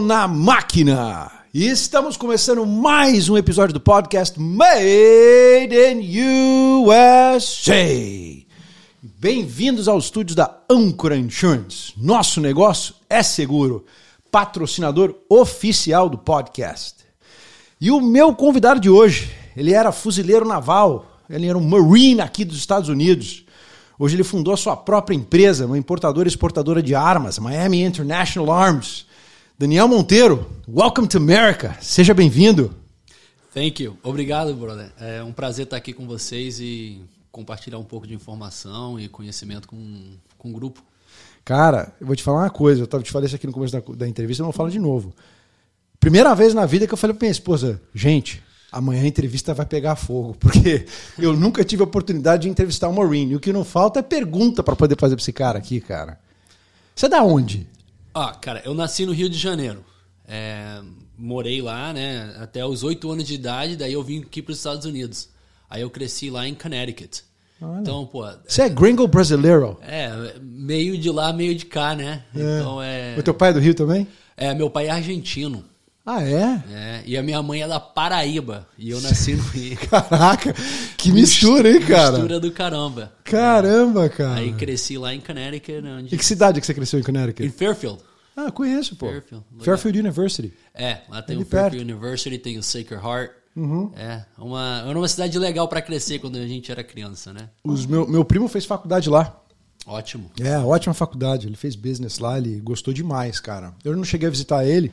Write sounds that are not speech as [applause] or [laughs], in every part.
Na máquina! E estamos começando mais um episódio do podcast Made in USA. Bem-vindos aos estúdios da Ancora Insurance. Nosso negócio é seguro, patrocinador oficial do podcast. E o meu convidado de hoje, ele era fuzileiro naval, ele era um Marine aqui dos Estados Unidos. Hoje ele fundou a sua própria empresa, uma importadora e exportadora de armas, Miami International Arms. Daniel Monteiro, welcome to America. Seja bem-vindo. Thank you. Obrigado, brother. É um prazer estar aqui com vocês e compartilhar um pouco de informação e conhecimento com, com o grupo. Cara, eu vou te falar uma coisa. Eu tava te falei isso aqui no começo da, da entrevista, eu vou falar de novo. Primeira vez na vida que eu falei pra minha esposa, gente, amanhã a entrevista vai pegar fogo, [laughs] porque eu nunca tive a oportunidade de entrevistar o Maureen. E o que não falta é pergunta para poder fazer pra esse cara aqui, cara. Você é da onde? Ah, cara, eu nasci no Rio de Janeiro. É, morei lá, né, até os oito anos de idade, daí eu vim aqui para os Estados Unidos. Aí eu cresci lá em Connecticut. Olha. Então, pô. Você é gringo brasileiro? É, meio de lá, meio de cá, né? É. Então é. O teu pai é do Rio também? É, meu pai é argentino. Ah, é? É, e a minha mãe é da Paraíba. E eu nasci no [laughs] Rio. Caraca, que mistura, hein, cara? Mistura do caramba. Caramba, cara. Aí cresci lá em Connecticut, onde... E que cidade que você cresceu em Connecticut? Em Fairfield. Ah, conheço, pô. Fairfield. legal. Fairfield University. É, lá tem Ali o Fairfield perto. University, tem o Sacred Heart. Uhum. É, uma, era uma cidade legal pra crescer quando a gente era criança, né? Os meu, meu primo fez faculdade lá. Ótimo. É, ótima faculdade. Ele fez business lá, ele gostou demais, cara. Eu não cheguei a visitar ele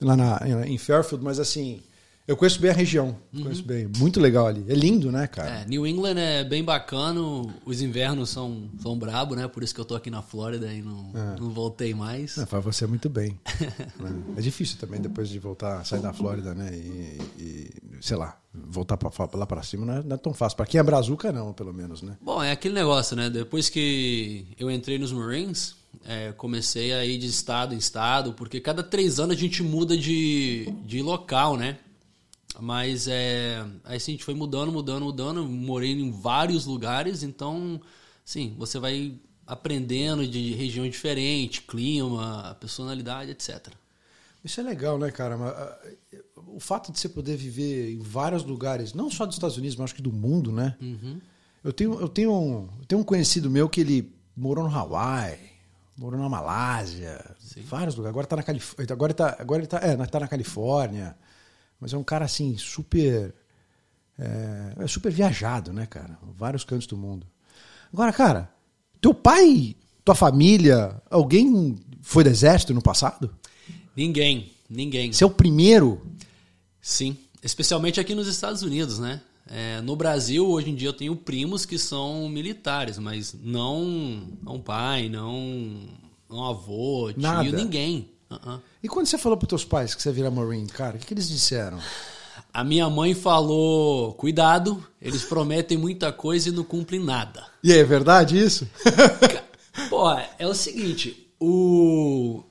lá na, em Fairfield, mas assim, eu conheço bem a região. Conheço bem. Muito legal ali. É lindo, né, cara? É, New England é bem bacana, os invernos são, são brabo, né? Por isso que eu tô aqui na Flórida e não, É. não voltei mais. É, faz você muito bem. né? [laughs] É difícil também depois de voltar, sair da Flórida, né? E, e, sei lá, voltar pra, lá pra cima não é, não é tão fácil. Pra quem é brazuca, não, pelo menos, né? Bom, é aquele negócio, né? Depois que eu entrei nos Marines, é, comecei a ir de estado em estado, porque cada três anos a gente muda de, de local, né? Mas é, aí assim, a gente foi mudando, mudando, mudando. Morei em vários lugares, então, sim, você vai aprendendo de região diferente, clima, personalidade, etc. Isso é legal, né, cara? Ah, O fato de você poder viver em vários lugares, não só dos Estados Unidos, mas acho que do mundo, né? Eu, tenho, eu, tenho um, eu tenho um conhecido meu que ele morou no Hawaii, morou na Malásia, vários lugares. Agora tá na Califórnia. Agora ele tá, agora ele tá, é, tá na Califórnia. Mas é um cara assim, super. É, é super viajado, né, cara? Vários cantos do mundo. Agora, cara, teu pai, tua família, alguém foi do exército no passado? Ninguém, ninguém. Você é o primeiro? Sim, especialmente aqui nos Estados Unidos, né? É, no Brasil, hoje em dia, eu tenho primos que são militares, mas não, não pai, não, não avô, tio, Nada. ninguém. Uh-uh. E quando você falou pros teus pais que você ia virar Marine, cara, o que, que eles disseram? A minha mãe falou: cuidado, eles prometem muita coisa e não cumprem nada. E é verdade isso? Pô, é o seguinte, o,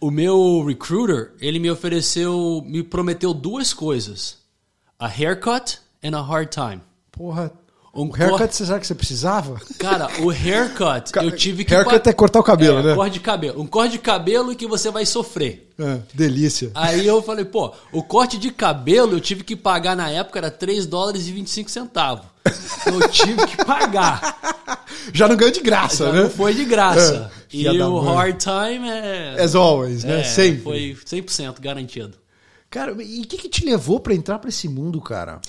o meu recruiter, ele me ofereceu, me prometeu duas coisas: a haircut and a hard time. Porra. Um o haircut, você sabe que você precisava? Cara, o [laughs] haircut, eu tive que. Haircut é cortar o cabelo, É, né? Corte de cabelo. Um corte de cabelo que você vai sofrer. É, delícia. Aí eu falei, pô, o corte de cabelo eu tive que pagar na época, era 3 dólares e 25 centavos. Eu tive que pagar. [laughs] Já não ganhou de graça, Já né? não foi de graça. É, e o mãe. hard time é. As always, né? é, Sempre. Foi 100% garantido. Cara, e o que, que te levou pra entrar pra esse mundo, cara?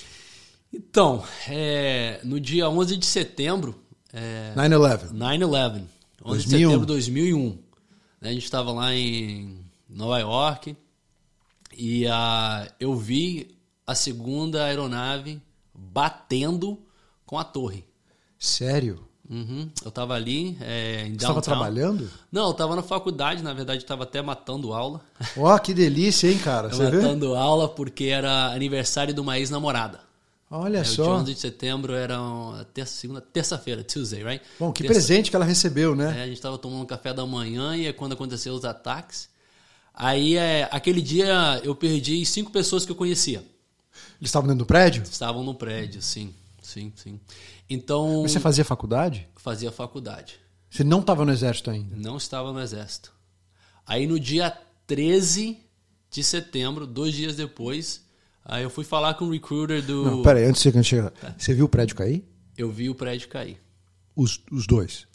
Então, é, no dia 11 de setembro, é, 9-11. 9-11, 11 de 2001. setembro de 2001. né, A gente estava lá em Nova York e ah, eu vi a segunda aeronave batendo com a torre. Sério? Uhum, Eu estava ali é, em Você estava downtown. trabalhando? Não, eu estava na faculdade, na verdade estava até matando aula. Ó, que delícia, hein, cara? [laughs] Você vê? matando aula porque era aniversário de uma ex-namorada. Olha É, o dia só. 11 de setembro era uma terça, segunda, terça-feira, Tuesday, right? Bom, que Terça- presente que ela recebeu, né? É, a gente estava tomando café da manhã e é quando aconteceu os ataques. Aí, é, aquele dia, eu perdi cinco pessoas que eu conhecia. Eles estavam dentro do prédio? Estavam no prédio, sim, sim, sim. Então, Mas você fazia faculdade? fazia faculdade. Você não estava no exército ainda? Não estava no exército. Aí, no dia 13 de setembro, dois dias depois. Aí eu fui falar com o recruiter do. Não, pera aí, antes de você chegar. Você viu o prédio cair? Eu vi o prédio cair. Os, os dois.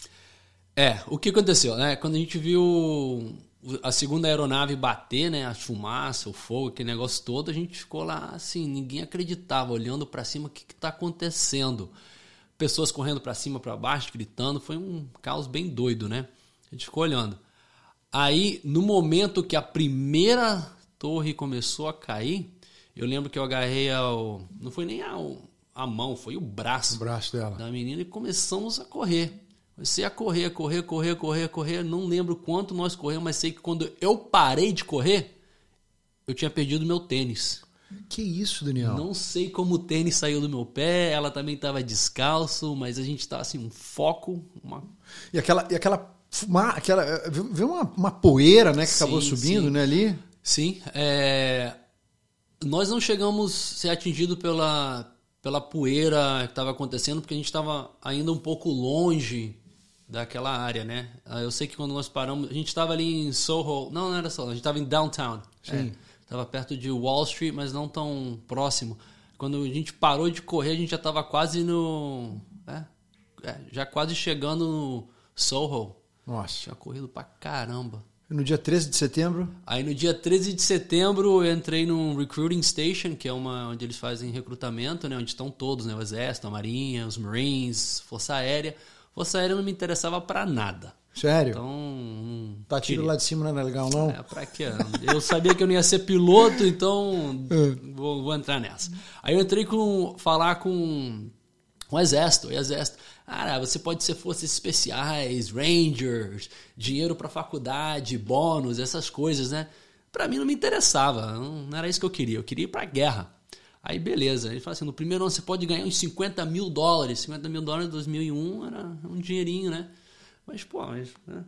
É, o que aconteceu, né? Quando a gente viu a segunda aeronave bater, né, a fumaça, o fogo, aquele negócio todo, a gente ficou lá assim, ninguém acreditava, olhando para cima, o que está acontecendo? Pessoas correndo para cima, para baixo, gritando, foi um caos bem doido, né? A gente ficou olhando. Aí, no momento que a primeira torre começou a cair, eu lembro que eu agarrei ao, não foi nem a, a mão, foi o braço, o braço dela. da menina e começamos a correr. Comecei a correr, correr, correr, correr, correr. Não lembro quanto nós corremos, mas sei que quando eu parei de correr, eu tinha perdido meu tênis. Que isso, Daniel? Não sei como o tênis saiu do meu pé, ela também estava descalço, mas a gente estava assim, um foco. Uma... E aquela. E aquela fumar, aquela viu uma, uma poeira né, que sim, acabou subindo sim. né, ali? Sim. É... Nós não chegamos a ser atingidos pela, pela poeira que estava acontecendo, porque a gente estava ainda um pouco longe daquela área, né? Eu sei que quando nós paramos, a gente estava ali em Soho, não, não era Soho, a gente estava em Downtown. Sim. Estava perto de Wall Street, mas não tão próximo. Quando a gente parou de correr, a gente já estava quase no, é, é, já quase chegando no Soho. Nossa. Tinha corrido pra caramba. No dia 13 de setembro? Aí no dia 13 de setembro eu entrei num recruiting station, que é uma onde eles fazem recrutamento, né, onde estão todos, né, o exército, a marinha, os marines, força aérea. Força aérea não me interessava para nada. Sério? Então. Hum, tá tiro lá de cima não é legal, não? É, pra quê? Eu sabia que eu não ia ser piloto, então [laughs] vou, vou, entrar nessa. Aí eu entrei com. falar com o exército. O exército. Cara, você pode ser forças especiais, rangers, dinheiro para faculdade, bônus, essas coisas, né? Para mim não me interessava, não era isso que eu queria. Eu queria ir pra guerra. Aí beleza, ele fala assim, no primeiro ano você pode ganhar uns 50 mil dólares. 50 mil dólares em 2001 era um dinheirinho, né? Mas, pô, mas, né?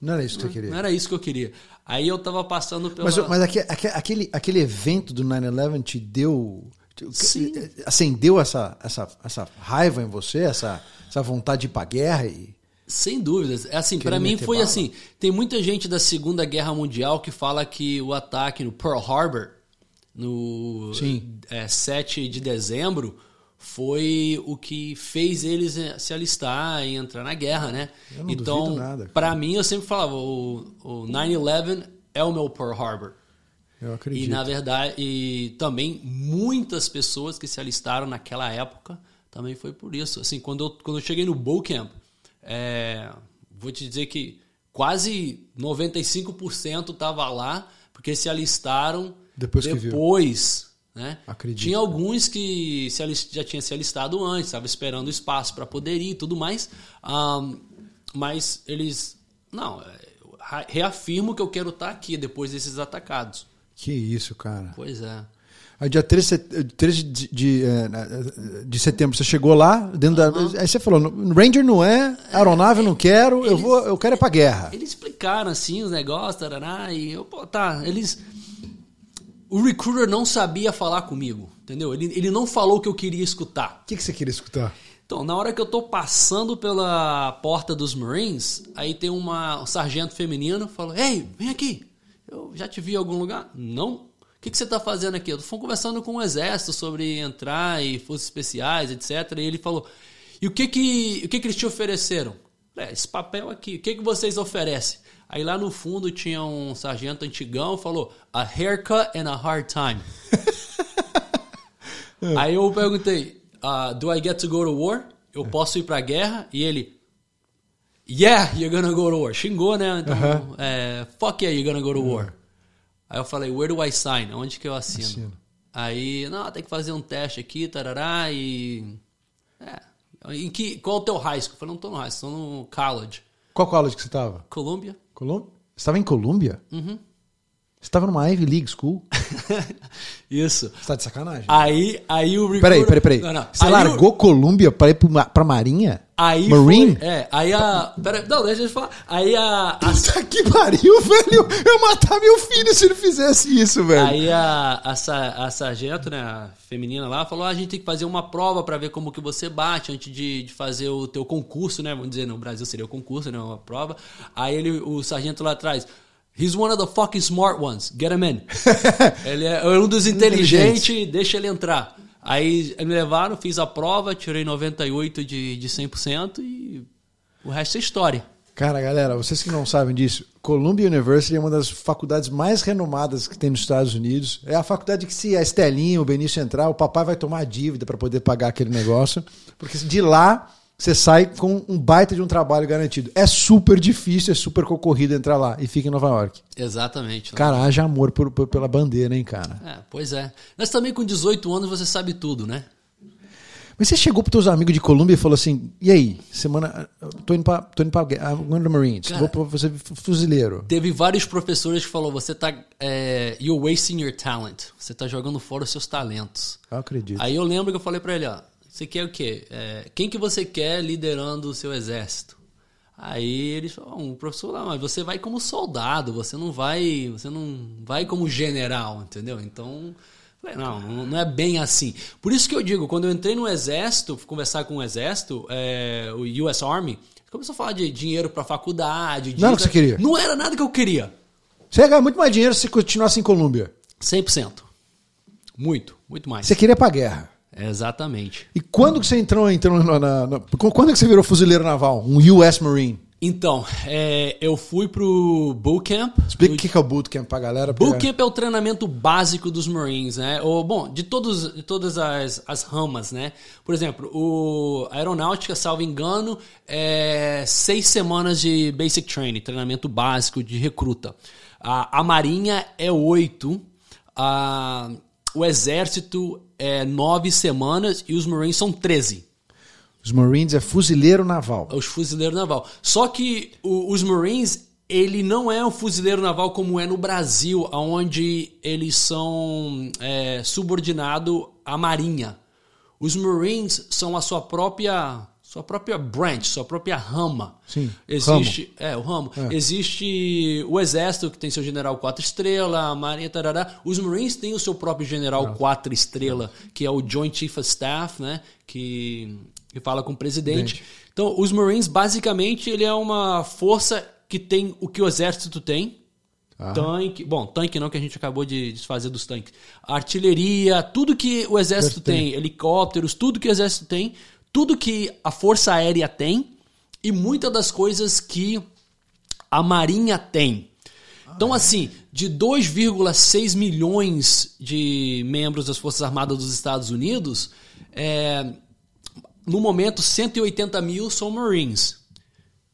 Não era isso que você queria. Não era isso que eu queria. Aí eu tava passando pela... Mas, mas aquele, aquele evento do 9-11 te deu... Sim. Acendeu essa, essa, essa raiva em você? Essa, essa vontade de ir pra guerra e... Sem dúvidas. É assim, para mim foi bala. assim. Tem muita gente da Segunda Guerra Mundial que fala que o ataque no Pearl Harbor no é, 7 de dezembro foi o que fez eles se alistar e entrar na guerra, né? então, para mim, eu sempre falava, o, o 9-11 é o meu Pearl Harbor. Eu acredito. E na verdade, e também muitas pessoas que se alistaram naquela época também foi por isso. Assim, quando eu, quando eu cheguei no Camp, é, vou te dizer que quase 95% estava lá porque se alistaram depois, depois né? Acredito. Tinha alguns que se alist, já tinham se alistado antes, estava esperando espaço para poder ir e tudo mais. Um, mas eles. Não, é, reafirmo que eu quero estar aqui depois desses atacados. Que isso, cara. Pois é. Aí dia 13, 13 de, de, é, de, setembro você chegou lá, dentro uhum. da, aí você falou, Ranger não é, aeronave eu não quero, eles, eu vou, eu quero ir pra guerra. Eles explicaram assim os negócios, tarará, e eu, pô, tá, eles o recruiter não sabia falar comigo, entendeu? Ele, ele não falou o que eu queria escutar. O que, que você queria escutar? Então, na hora que eu tô passando pela porta dos Marines, aí tem uma um sargento feminino falou: Ei, vem aqui. Eu já te vi em algum lugar? Não. O que, que você está fazendo aqui? Eu estou conversando com o exército sobre entrar e forças especiais, etc. E ele falou: E o que que, o que, que eles te ofereceram? É, esse papel aqui. O que, que vocês oferecem? Aí lá no fundo tinha um sargento antigão falou: A haircut and a hard time. [laughs] Aí eu perguntei: uh, Do I get to go to war? Eu posso ir pra guerra? E ele: Yeah, you're gonna go to war. Xingou, né? Então, uh -huh. é, fuck yeah, you're gonna go to war. Uh -huh. Aí eu falei: Where do I sign? Onde que eu assino? assino? Aí, não, tem que fazer um teste aqui, tarará, e. É. Em que, qual é o teu high school? Eu falei: Não tô no high school, tô no college. Qual college que você tava? Columbia. Colômbia? Você estava em Colômbia? Uhum. Você estava numa Ivy League School? [laughs] Isso. Você tá de sacanagem. Aí, aí o recruiter... Peraí, peraí, peraí. Não, não. Você aí largou o... Colômbia para ir pra, pra Marinha? Aí Marine? Foi, é, aí a. Pera, não, deixa eu falar. Aí a. a Puta que pariu, [laughs] velho! Eu matar meu filho se ele fizesse isso, velho. Aí a, a, a sargento, né, a feminina lá, falou: ah, a gente tem que fazer uma prova para ver como que você bate antes de, de fazer o teu concurso, né? Vamos dizer, no Brasil seria o concurso, né? Uma prova. Aí ele, o sargento lá atrás. He's one of the fucking smart ones. Get him in. [laughs] ele é um dos inteligentes, deixa ele entrar. Aí me levaram, fiz a prova, tirei 98 de, de 100% e o resto é história. Cara, galera, vocês que não sabem disso, Columbia University é uma das faculdades mais renomadas que tem nos Estados Unidos. É a faculdade que se a Estelinha, o Benício entrar, o papai vai tomar dívida para poder pagar aquele negócio, porque de lá você sai com um baita de um trabalho garantido. É super difícil, é super concorrido entrar lá e fica em Nova York. Exatamente. Cara, haja amor por, por, pela bandeira, hein, cara? É, pois é. Mas também com 18 anos você sabe tudo, né? Mas você chegou para teus amigos de Colômbia e falou assim: e aí, semana. Tô indo para tô indo pra I'm Marines, Cara, vou para você fuzileiro. Teve vários professores que falaram: você tá. É, you're wasting your talent. Você tá jogando fora os seus talentos. Eu acredito. Aí eu lembro que eu falei para ele: ó, você quer o quê? É, quem que você quer liderando o seu exército? Aí eles falaram, um professor lá, mas você vai como soldado, você não vai, você não vai como general, entendeu? Então, falei, não, não é bem assim. Por isso que eu digo, quando eu entrei no exército, conversar com o exército, é, o US Army, começou a falar de dinheiro para faculdade. Não era o que você queria? Não era nada que eu queria. Você ia ganhar muito mais dinheiro se continuasse em Colômbia. 100%. Muito, muito mais. Você queria para guerra. Exatamente. E quando que você entrou, entrou na, na, na, Quando que você virou fuzileiro naval? Um US Marine? Então, é, eu fui pro bootcamp. Explica o que, que é o bootcamp pra galera. Bootcamp é o treinamento básico dos Marines, né? Ou, bom, de, todos, de todas as, as ramas, né? Por exemplo, o a aeronáutica, salvo engano, é seis semanas de basic training, treinamento básico de recruta. A, a marinha é oito. A, o exército é nove semanas e os Marines são 13. Os Marines é fuzileiro naval. É os fuzileiro naval. Só que o, os Marines, ele não é um fuzileiro naval como é no Brasil, onde eles são é, subordinados à Marinha. Os Marines são a sua própria sua própria branch, sua própria rama. Sim. Existe, ramo. é, o ramo. É. Existe o exército que tem seu general quatro estrela, a marinha tarará. Os Marines têm o seu próprio general ah. quatro estrela, que é o Joint Chief of Staff, né, que, que fala com o presidente. Gente. Então, os Marines basicamente ele é uma força que tem o que o exército tem, ah. Tanque, bom, tanque não, que a gente acabou de desfazer dos tanques. Artilharia, tudo que o exército tem, helicópteros, tudo que o exército tem, tudo que a Força Aérea tem e muitas das coisas que a Marinha tem. Então, assim, de 2,6 milhões de membros das Forças Armadas dos Estados Unidos, é, no momento 180 mil são Marines.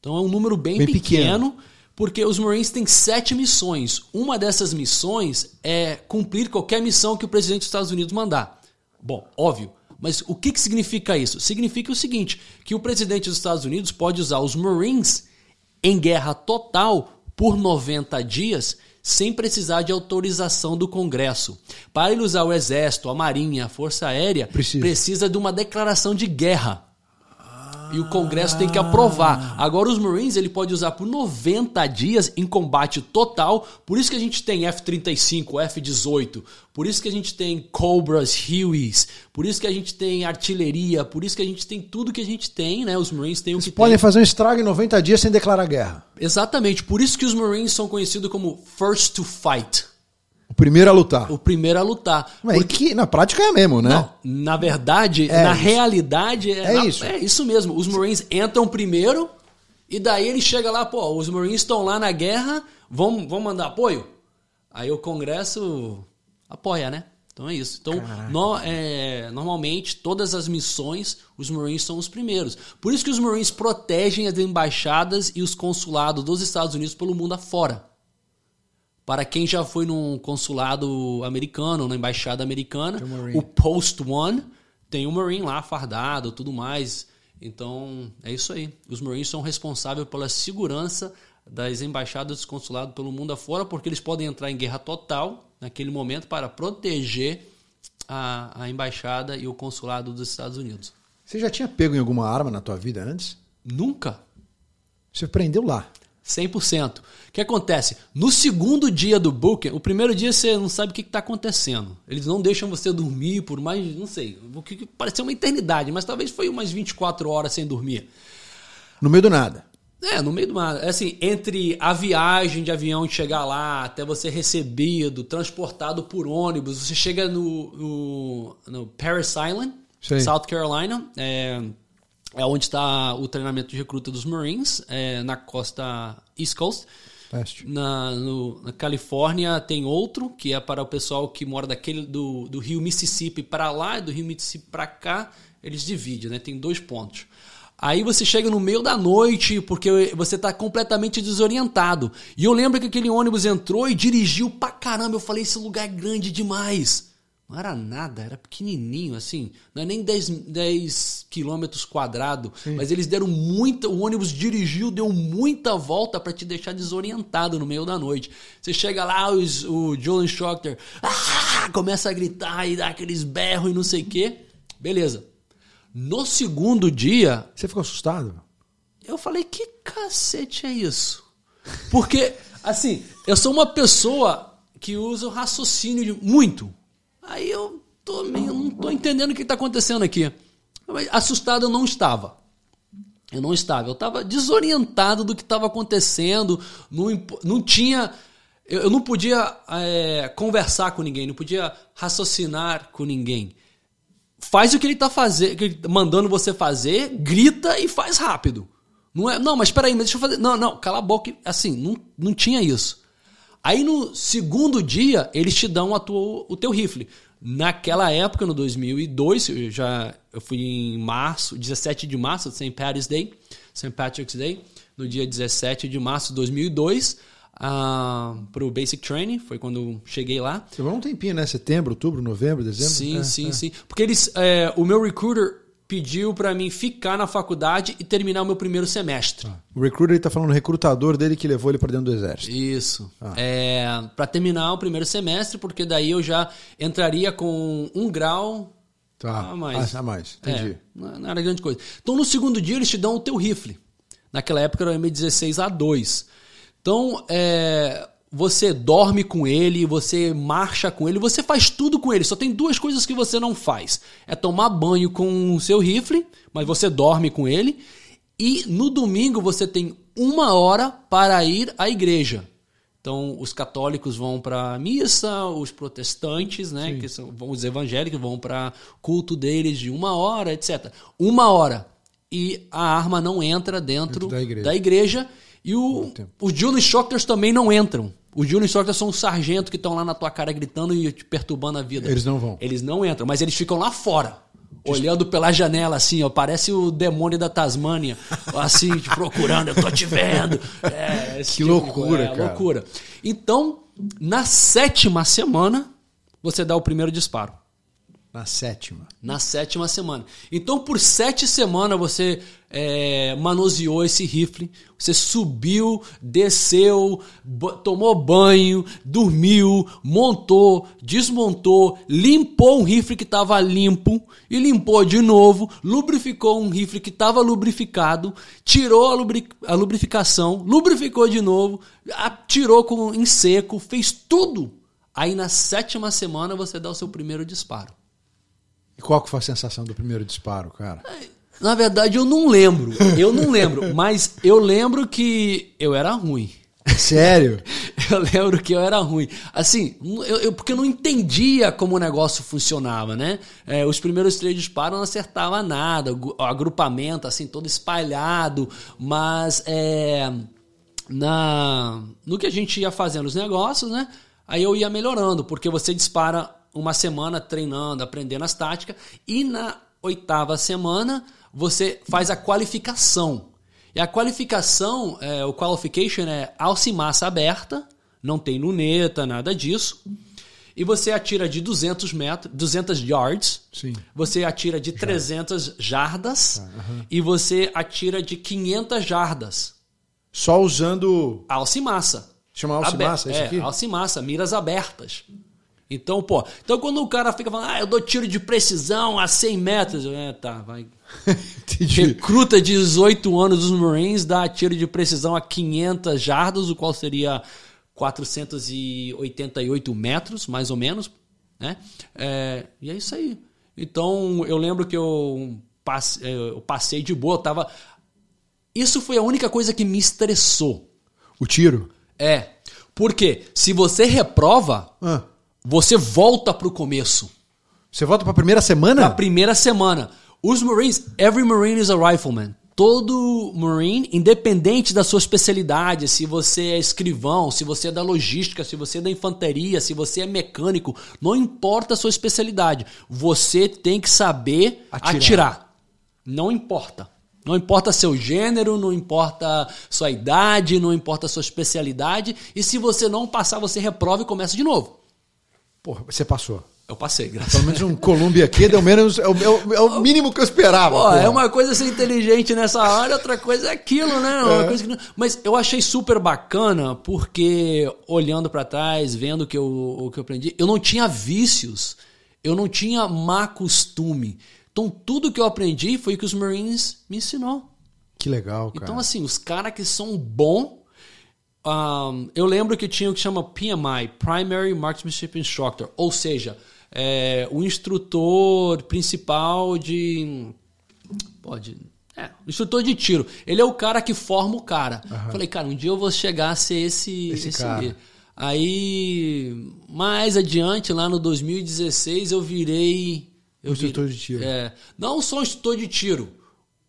Então é um número bem, bem pequeno, pequeno, porque os Marines têm sete missões. Uma dessas missões é cumprir qualquer missão que o presidente dos Estados Unidos mandar. Bom, óbvio, mas o que, que significa isso? Significa o seguinte: que o presidente dos Estados Unidos pode usar os Marines em guerra total por 90 dias sem precisar de autorização do Congresso. Para ele usar o Exército, a Marinha, a Força Aérea, precisa, precisa de uma declaração de guerra e o Congresso tem que aprovar. Agora os Marines ele pode usar por 90 dias em combate total. Por isso que a gente tem F-35, F-18. Por isso que a gente tem Cobras, Hueys. Por isso que a gente tem artilharia. Por isso que a gente tem tudo que a gente tem, né? Os Marines têm o Eles que podem tem. fazer um estrago em 90 dias sem declarar guerra. Exatamente. Por isso que os Marines são conhecidos como First to Fight. O primeiro a lutar. O primeiro a lutar. Mas porque... que na prática é mesmo, né? Não, na verdade, é na isso. realidade, é, é na... isso. É isso mesmo. Os Marines entram primeiro e daí ele chega lá, pô, os Marines estão lá na guerra, vão, vão mandar apoio? Aí o Congresso apoia, né? Então é isso. Então, no, é, normalmente, todas as missões, os Marines são os primeiros. Por isso que os Marines protegem as embaixadas e os consulados dos Estados Unidos pelo mundo afora. Para quem já foi num consulado americano, na embaixada americana, o Post One tem um Marine lá fardado, tudo mais. Então, é isso aí. Os Marines são responsáveis pela segurança das embaixadas dos consulados pelo mundo afora, porque eles podem entrar em guerra total naquele momento para proteger a, a embaixada e o consulado dos Estados Unidos. Você já tinha pego em alguma arma na tua vida antes? Nunca. Você aprendeu lá? 100%. O que acontece? No segundo dia do booking, o primeiro dia você não sabe o que está acontecendo. Eles não deixam você dormir por mais, não sei, o que pareceu uma eternidade, mas talvez foi umas 24 horas sem dormir. No meio do nada. É, no meio do mar. É Assim, entre a viagem de avião de chegar lá, até você recebido, transportado por ônibus, você chega no, no, no Paris Island, Sei. South Carolina, é, é onde está o treinamento de recruta dos Marines, é, na costa East Coast. Leste. Na, no- na Califórnia tem outro, que é para o pessoal que mora daquele do, do rio Mississippi para lá e do rio Mississippi para cá, eles dividem, né? Tem dois pontos. Aí você chega no meio da noite, porque você está completamente desorientado. E eu lembro que aquele ônibus entrou e dirigiu pra caramba. Eu falei, esse lugar é grande demais. Não era nada, era pequenininho, assim. Não é nem 10, 10 quilômetros quadrados. Mas eles deram muita. O ônibus dirigiu, deu muita volta para te deixar desorientado no meio da noite. Você chega lá, os- o Joel Instructor ah, começa a gritar e dá aqueles berros e não sei o quê. Beleza. No segundo dia, Você ficou assustado? eu falei, que cacete é isso? Porque, assim, eu sou uma pessoa que usa o raciocínio de- muito. Aí eu tô meio, não tô entendendo o que está acontecendo aqui. Assustado eu não estava. Eu não estava. Eu estava desorientado do que estava acontecendo. Não, não tinha. Eu, eu não podia é, conversar com ninguém, não podia raciocinar com ninguém. Faz o que ele está fazendo, tá mandando você fazer, grita e faz rápido. Não é, não, mas espera aí, mas deixa eu fazer. Não, não, cala a boca. Assim, não, não tinha isso. Aí no segundo dia, eles te dão tua, o teu rifle. Naquela época, no 2002, eu já eu fui em março, 17 de março, St. Patrick's Day, St. Patrick's Day, no dia 17 de março de 2002, para o Basic Training, foi quando cheguei lá. Você levou um tempinho, né? Setembro, outubro, novembro, dezembro? Sim, É, sim, é. sim. Porque eles, é, o meu recruiter pediu para mim ficar na faculdade e terminar o meu primeiro semestre. O recruiter ele tá falando o recrutador dele que levou ele para dentro do exército. Isso. Ah. É, para terminar o primeiro semestre, porque daí eu já entraria com um grau Tá. a mais. Ah, a mais. Entendi. É, não não era grande coisa. Então no segundo dia eles te dão o teu rifle. Naquela época era o M16A2. Então é, você dorme com ele, você marcha com ele, você faz tudo com ele. Só tem duas coisas que você não faz: é tomar banho com o seu rifle, mas você dorme com ele. E no domingo você tem uma hora para ir à igreja. Então, os católicos vão para missa, os protestantes, né, que são os evangélicos vão para culto deles de uma hora, etc. Uma hora. E a arma não entra dentro, Dentro da igreja. da igreja. E o, os Julian Instructors também não entram. Os Julian Instructors são os sargentos que estão lá na tua cara gritando e te perturbando a vida. Eles não vão. Eles não entram, mas eles ficam lá fora. Olhando pela janela, assim, ó, parece o demônio da Tasmânia, assim, te procurando, eu tô te vendo. É, Que loucura, é, cara. loucura. Então, na sétima semana, você dá o primeiro disparo. Na sétima. Na sétima semana. Então, por sete semanas, você é, manuseou esse rifle, você subiu, desceu, tomou banho, dormiu, montou, desmontou, limpou um rifle que estava limpo e limpou de novo, lubrificou um rifle que estava lubrificado, tirou a, lubri- a lubrificação, lubrificou de novo, tirou com, em seco, fez tudo. Aí na sétima semana você dá o seu primeiro disparo. E qual que foi a sensação do primeiro disparo, cara? Na verdade, eu não lembro. Eu não lembro. [laughs] mas eu lembro que eu era ruim. Sério? [laughs] Eu lembro que eu era ruim. Assim, eu, eu- porque eu não entendia como o negócio funcionava, né? É, os primeiros três disparos não acertava nada, o agrupamento, assim, todo espalhado. Mas é, na, no que a gente ia fazendo os negócios, né? Aí eu ia melhorando, porque você dispara uma semana treinando, aprendendo as táticas, e na oitava semana você faz a qualificação. E a qualificação, é, o qualification é alça e massa aberta, não tem luneta, nada disso. E você atira de 200 metros, 200 yards. Sim. Você atira de 300 jardas e você atira de 500 jardas. Só usando. Alça e massa. Chama alça e massa, é isso é, aqui? alça e massa, miras abertas. Então, pô, então quando o cara fica falando, ah, eu dou tiro de precisão a 100 metros, eu, é, tá, vai. [laughs] Entendi. Recruta de 18 anos dos Marines dá tiro de precisão a 500 jardas, o qual seria 488 metros, mais ou menos, né? É, e é isso aí. Então, eu lembro que eu, passe- eu passei de boa, tava Isso foi a única coisa que me estressou. O tiro? É. Porque se você reprova, Ah. Você volta pro começo. Você volta pra primeira semana? Na primeira semana. Os Marines, every Marine is a rifleman. Todo Marine, independente da sua especialidade, se você é escrivão, se você é da logística, se você é da infantaria, se você é mecânico, não importa a sua especialidade, você tem que saber Atirar. atirar. Não importa. Não importa seu gênero, não importa sua idade, não importa sua especialidade. E se você não passar, você reprova e começa de novo. Porra, você passou. Eu passei, graças Pelo menos um Columbia aqui deu menos. É o, é o- é o mínimo que eu esperava. Pô, é uma coisa ser inteligente nessa hora, outra coisa é aquilo, né? Uma coisa que não- Mas eu achei super bacana porque olhando pra trás, vendo o que eu, o que eu aprendi, eu não tinha vícios, eu não tinha má costume. Então tudo que eu aprendi foi o que os Marines me ensinou. Que legal, cara. Então assim, os caras que são bom, um, eu lembro que tinha o que chama PMI, Primary Marksmanship Instructor, ou seja, é, o instrutor principal de pode é, o instrutor de tiro. Ele é o cara que forma o cara. Falei, cara, um dia eu vou chegar a ser esse Esse esse, cara. Aí mais adiante lá no 2016 eu virei eu Instrutor virei- de tiro. É, não sou instrutor de tiro.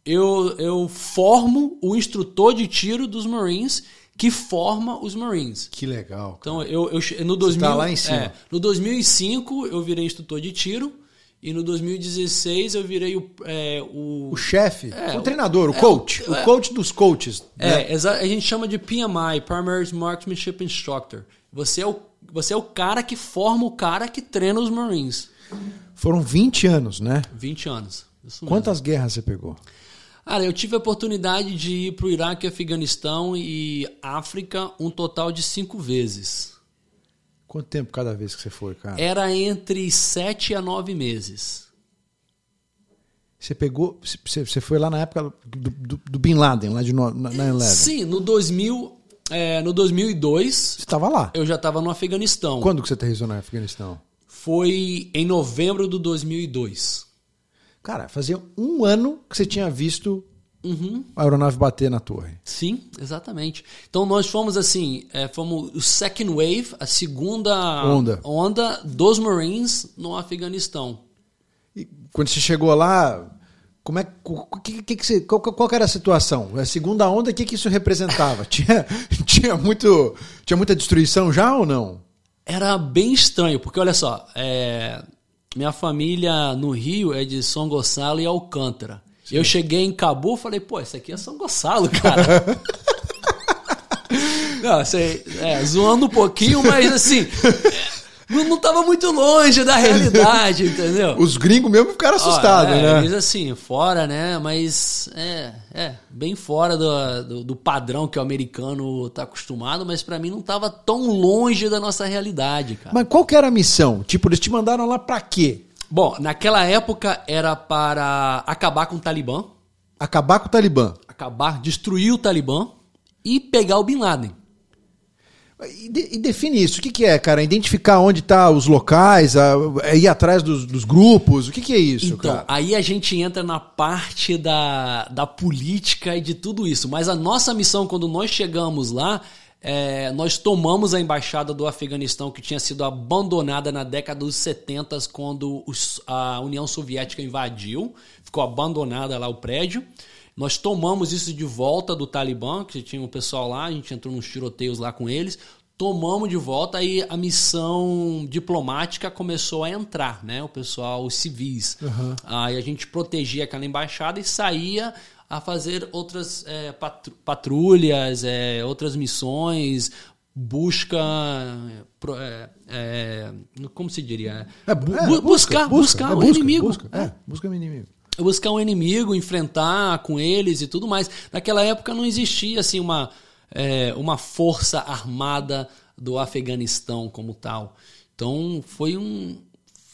Eu, eu formo o instrutor de tiro dos Marines que forma os Marines. Que legal. cara. Então, eu, eu no 2000, tá lá em cima. é, no 2005 eu virei instrutor de tiro e no 2016 eu virei o, é, o, O chefe, É, o treinador, o é, coach. o- é. coach dos coaches. né? é, exa- a gente chama de PMI, Primary Marksmanship Instructor. Você é o você é o cara que forma o cara que treina os Marines. Foram 20 anos, né? 20 anos. Quantas guerras você pegou? Cara, eu tive a oportunidade de ir para o Iraque, Afeganistão e África um total de cinco vezes. Quanto tempo cada vez que você foi, cara? Era entre sete a nove meses. Você pegou. Você, foi lá na época do, do- do Bin Laden, lá de no- na 9-11. Sim, no 2000, é, no 2002 Você estava lá. eu já estava no Afeganistão. Quando que você aterrissou no Afeganistão? Foi em novembro do 2002. Cara, fazia um ano que você tinha visto Uhum. a aeronave bater na torre. Sim, exatamente. Então nós fomos assim, é, fomos o second wave, a segunda Onda. onda dos Marines no Afeganistão. E quando você chegou lá, como é que, que, que você, qual, qual era a situação? A segunda onda, o que, que isso representava? [laughs] tinha, tinha, muito, tinha muita destruição já ou não? Era bem estranho, porque olha só, é, minha família no Rio é de São Gonçalo e Alcântara. Eu cheguei em Cabo e falei, pô, isso aqui é São Gonçalo, cara. [laughs] não, sei, é, zoando um pouquinho, mas assim, [laughs] não, não tava muito longe da realidade, [laughs] entendeu? Os gringos mesmo ficaram assustados, Ó, é, né? Eles assim, fora, né? Mas é, é bem fora do, do, do padrão que o americano tá acostumado, mas pra mim não tava tão longe da nossa realidade, cara. Mas qual que era a missão? Tipo, eles te mandaram lá pra quê? Bom, naquela época era para acabar com o Talibã, Acabar com o Talibã. acabar, destruir o Talibã e pegar o Bin Laden. E, de- define isso. O que, que é, cara? Identificar onde tá os locais, a- é ir atrás dos, dos grupos. O que, que é isso, Então, cara? aí a gente entra na parte da, da política e de tudo isso. Mas a nossa missão, quando nós chegamos lá, é, nós tomamos a embaixada do Afeganistão, que tinha sido abandonada na década dos 70, quando os- a União Soviética invadiu. Ficou abandonada lá o prédio. Nós tomamos isso de volta do Talibã, que tinha um pessoal lá, a gente entrou nos tiroteios lá com eles. Tomamos de volta aí a missão diplomática começou a entrar, né? O pessoal, os civis. Aí a gente protegia aquela embaixada e saía a fazer outras é, patru- patrulhas, é, outras missões, busca. pro- é, é, como se diria? É, bu- é, Bu- buscar, buscar é o busca, inimigo. Busca, é, busca o inimigo. Buscar um inimigo, enfrentar com eles e tudo mais. Naquela época não existia assim uma, é, uma força armada do Afeganistão como tal. Então foi um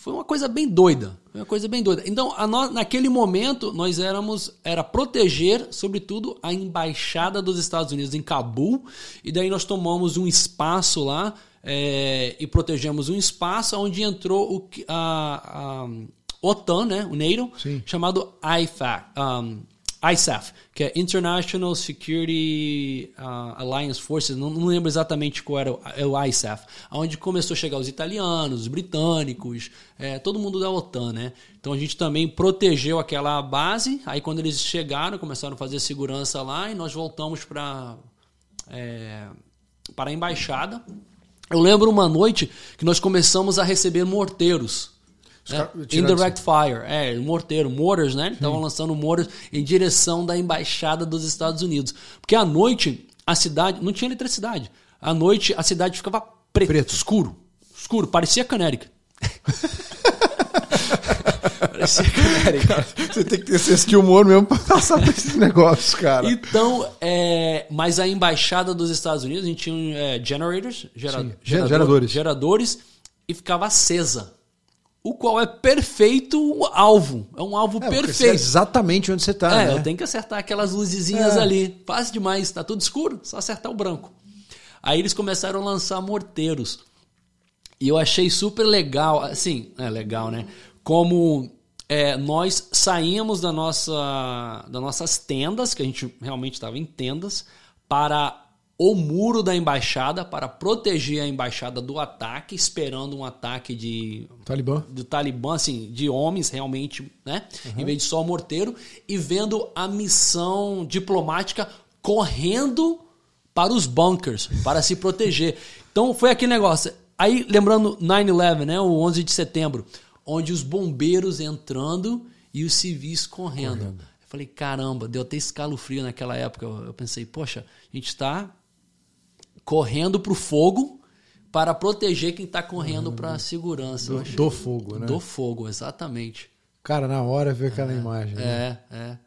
foi uma coisa bem doida, uma coisa bem doida. Então naquele momento nós éramos era proteger, sobretudo, a embaixada dos Estados Unidos em Cabul e daí nós tomamos um espaço lá é, e protegemos um espaço onde entrou o a, a OTAN, né, o NATO, Sim. chamado IFAC, um, ISAF, que é International Security uh, Alliance Forces, não, não, lembro exatamente qual era o, é o ISAF, onde começou a chegar os italianos, os britânicos, é, todo mundo da OTAN, né? Então a gente também protegeu aquela base, aí quando eles chegaram, começaram a fazer segurança lá e nós voltamos para é, para a embaixada. Eu lembro uma noite que nós começamos a receber morteiros é, indirect fire, é, morteiro, mortars, né? Estavam lançando mortars em direção da embaixada dos Estados Unidos. Porque à noite a cidade não tinha eletricidade. À noite a cidade ficava preto, preto. escuro, escuro, parecia Canérica. [laughs] parecia Canérica. você tem que ter senso de humor mesmo para passar por esses negócios, cara. Então, é, mas a embaixada dos Estados Unidos, a gente tinha é, generators, gera, gerador, geradores, geradores e ficava acesa o qual é perfeito alvo. É um alvo é, perfeito. Exatamente onde você está. É, né? eu tenho que acertar aquelas luzezinhas é. ali. Fácil demais, está tudo escuro, só acertar o branco. Aí eles começaram a lançar morteiros. E eu achei super legal, assim, é legal, né? Como é, nós saímos da nossa, das nossas tendas, que a gente realmente estava em tendas, para o muro da embaixada para proteger a embaixada do ataque, esperando um ataque de Talibã, do Talibã, assim, de homens realmente, né? Uhum. Em vez de só morteiro e vendo a missão diplomática correndo para os bunkers para se proteger. Então foi aquele negócio. Aí lembrando 9/11, né? O 11 de setembro, onde os bombeiros entrando e os civis correndo. correndo. Eu falei, caramba, deu até escalofrio naquela época. Eu pensei, poxa, a gente está correndo para o fogo para proteger quem está correndo uhum. para a segurança. Do, do, fogo, né? Do fogo, exatamente. Cara, na hora ver aquela é, imagem. Né? É, é.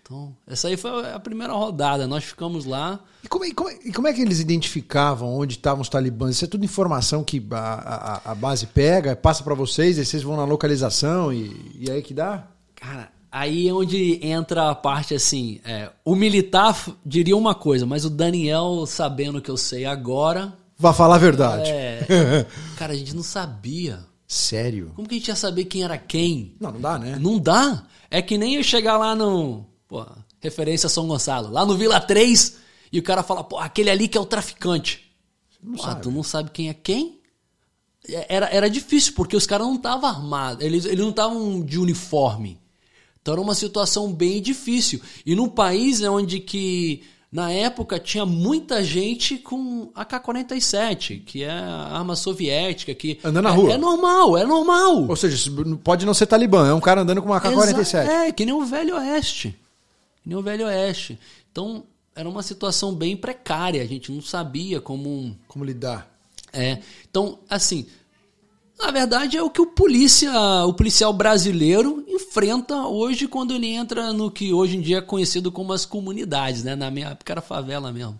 Então, essa aí foi a primeira rodada. Nós ficamos lá. E como, é, como, é, e como é que eles identificavam onde estavam os talibãs? Isso é tudo informação que a, a, a base pega, passa para vocês, aí vocês vão na localização e, e aí que dá? Cara, Aí é onde entra a parte assim, é, o militar diria uma coisa, mas o Daniel, sabendo que eu sei agora... Vai falar a verdade. É, [laughs] cara, a gente não sabia. Sério? Como que a gente ia saber quem era quem? Não, não dá, né? Não dá. É que nem eu chegar lá no... Pô, referência São Gonçalo. Lá no Vila 3 e o cara fala, pô, aquele ali que é o traficante. Não pô, sabe. tu não sabe quem é quem? É, era, era difícil, porque os caras não estavam armados. Eles, eles não estavam de uniforme. Então era uma situação bem difícil. E num país onde que na época tinha muita gente com AK-47, que é a arma soviética, que andando na é, rua. É normal, é normal. Ou seja, pode não ser talibã, é um cara andando com uma AK-47. É, que nem o Velho Oeste. Que nem o Velho Oeste. Então, era uma situação bem precária, a gente não sabia como como lidar. É. Então, assim, na verdade, é o que o polícia, o policial brasileiro enfrenta hoje quando ele entra no que hoje em dia é conhecido como as comunidades, né? Na minha época era favela mesmo.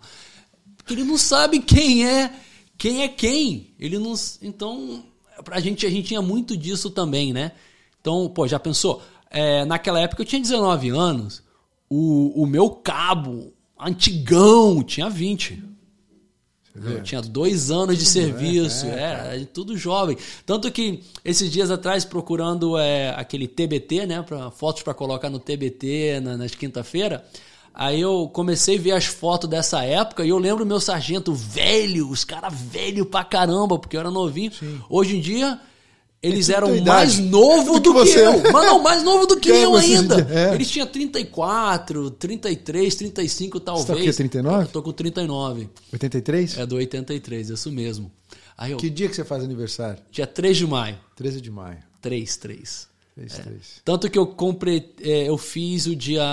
Ele não sabe quem é, quem é quem. Ele não, então, pra gente a gente tinha muito disso também, né? Então, pô, já pensou? É, naquela época eu tinha 19 anos. O, o meu cabo antigão tinha 20. Eu tinha dois anos de serviço, é, é, é, tudo jovem. Tanto que esses dias atrás, procurando é, aquele TBT, né, pra, fotos para colocar no TBT na, nas quinta-feira, aí eu comecei a ver as fotos dessa época e eu lembro meu sargento velho, os caras velho pra caramba, porque eu era novinho. Sim. Hoje em dia, eles eram mais novo do, do que, que eu. Mas não, mais novo do que, que eu ainda. É. Eles tinham 34, 33, 35 talvez. Você tá com 39? Eu tô com 39. 83? É do 83, isso mesmo. Aí eu, que dia que você faz aniversário? Dia 3 de maio. 13 de maio. 3, 3. 3, é. 3. Tanto que eu comprei, é, eu fiz o dia,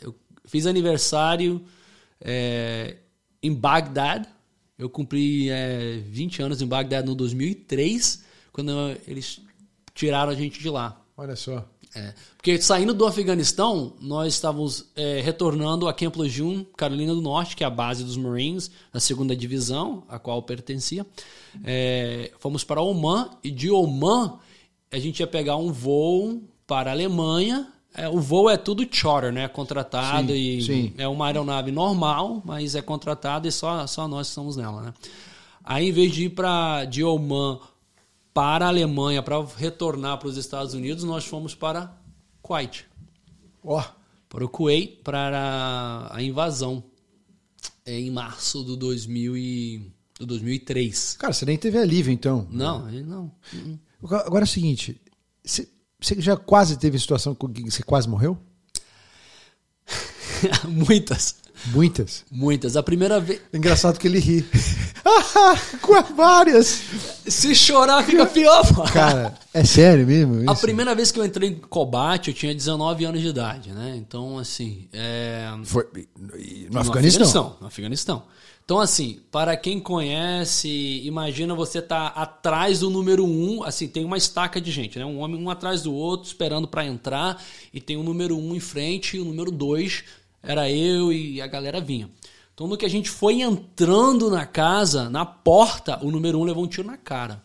eu fiz aniversário é, em Bagdad. Eu cumpri 20 é, anos em Bagdad no 2003 quando eles tiraram a gente de lá. Olha só. É, porque saindo do Afeganistão, nós estávamos é, retornando a Camp Lejeune, Carolina do Norte, que é a base dos Marines, da segunda divisão, a qual pertencia. É, fomos para Oman e de Oman a gente ia pegar um voo para a Alemanha. É, o voo é tudo charter, né? Contratado sim, e sim. é uma aeronave normal, mas é contratado e só, só nós estamos nela, né? Aí, em vez de ir para de Oman para a Alemanha para retornar para os Estados Unidos, nós fomos para Kuwait. Ó. Oh. para o Kuwait para a invasão em março do, 2000 e, do 2003. Cara, você nem teve alívio então. Não, não. Agora é o seguinte, você, você já quase teve situação que você quase morreu? [laughs] Muitas. Muitas? Muitas. A primeira vez. Engraçado que ele ri. [laughs] [laughs] Com várias. Se chorar, fica pior, mano. Cara, é sério mesmo? Isso? A primeira vez que eu entrei em combate, eu tinha 19 anos de idade, né? Então, assim. É... Foi no, no Afeganistão. Afeganistão. No Afeganistão. Então, assim, para quem conhece, imagina você tá atrás do número um, assim, tem uma estaca de gente, né? Um homem um atrás do outro, esperando para entrar, e tem o número um em frente e o número dois era eu e a galera vinha. Então, no que a gente foi entrando na casa, na porta, o número um levou um tiro na cara.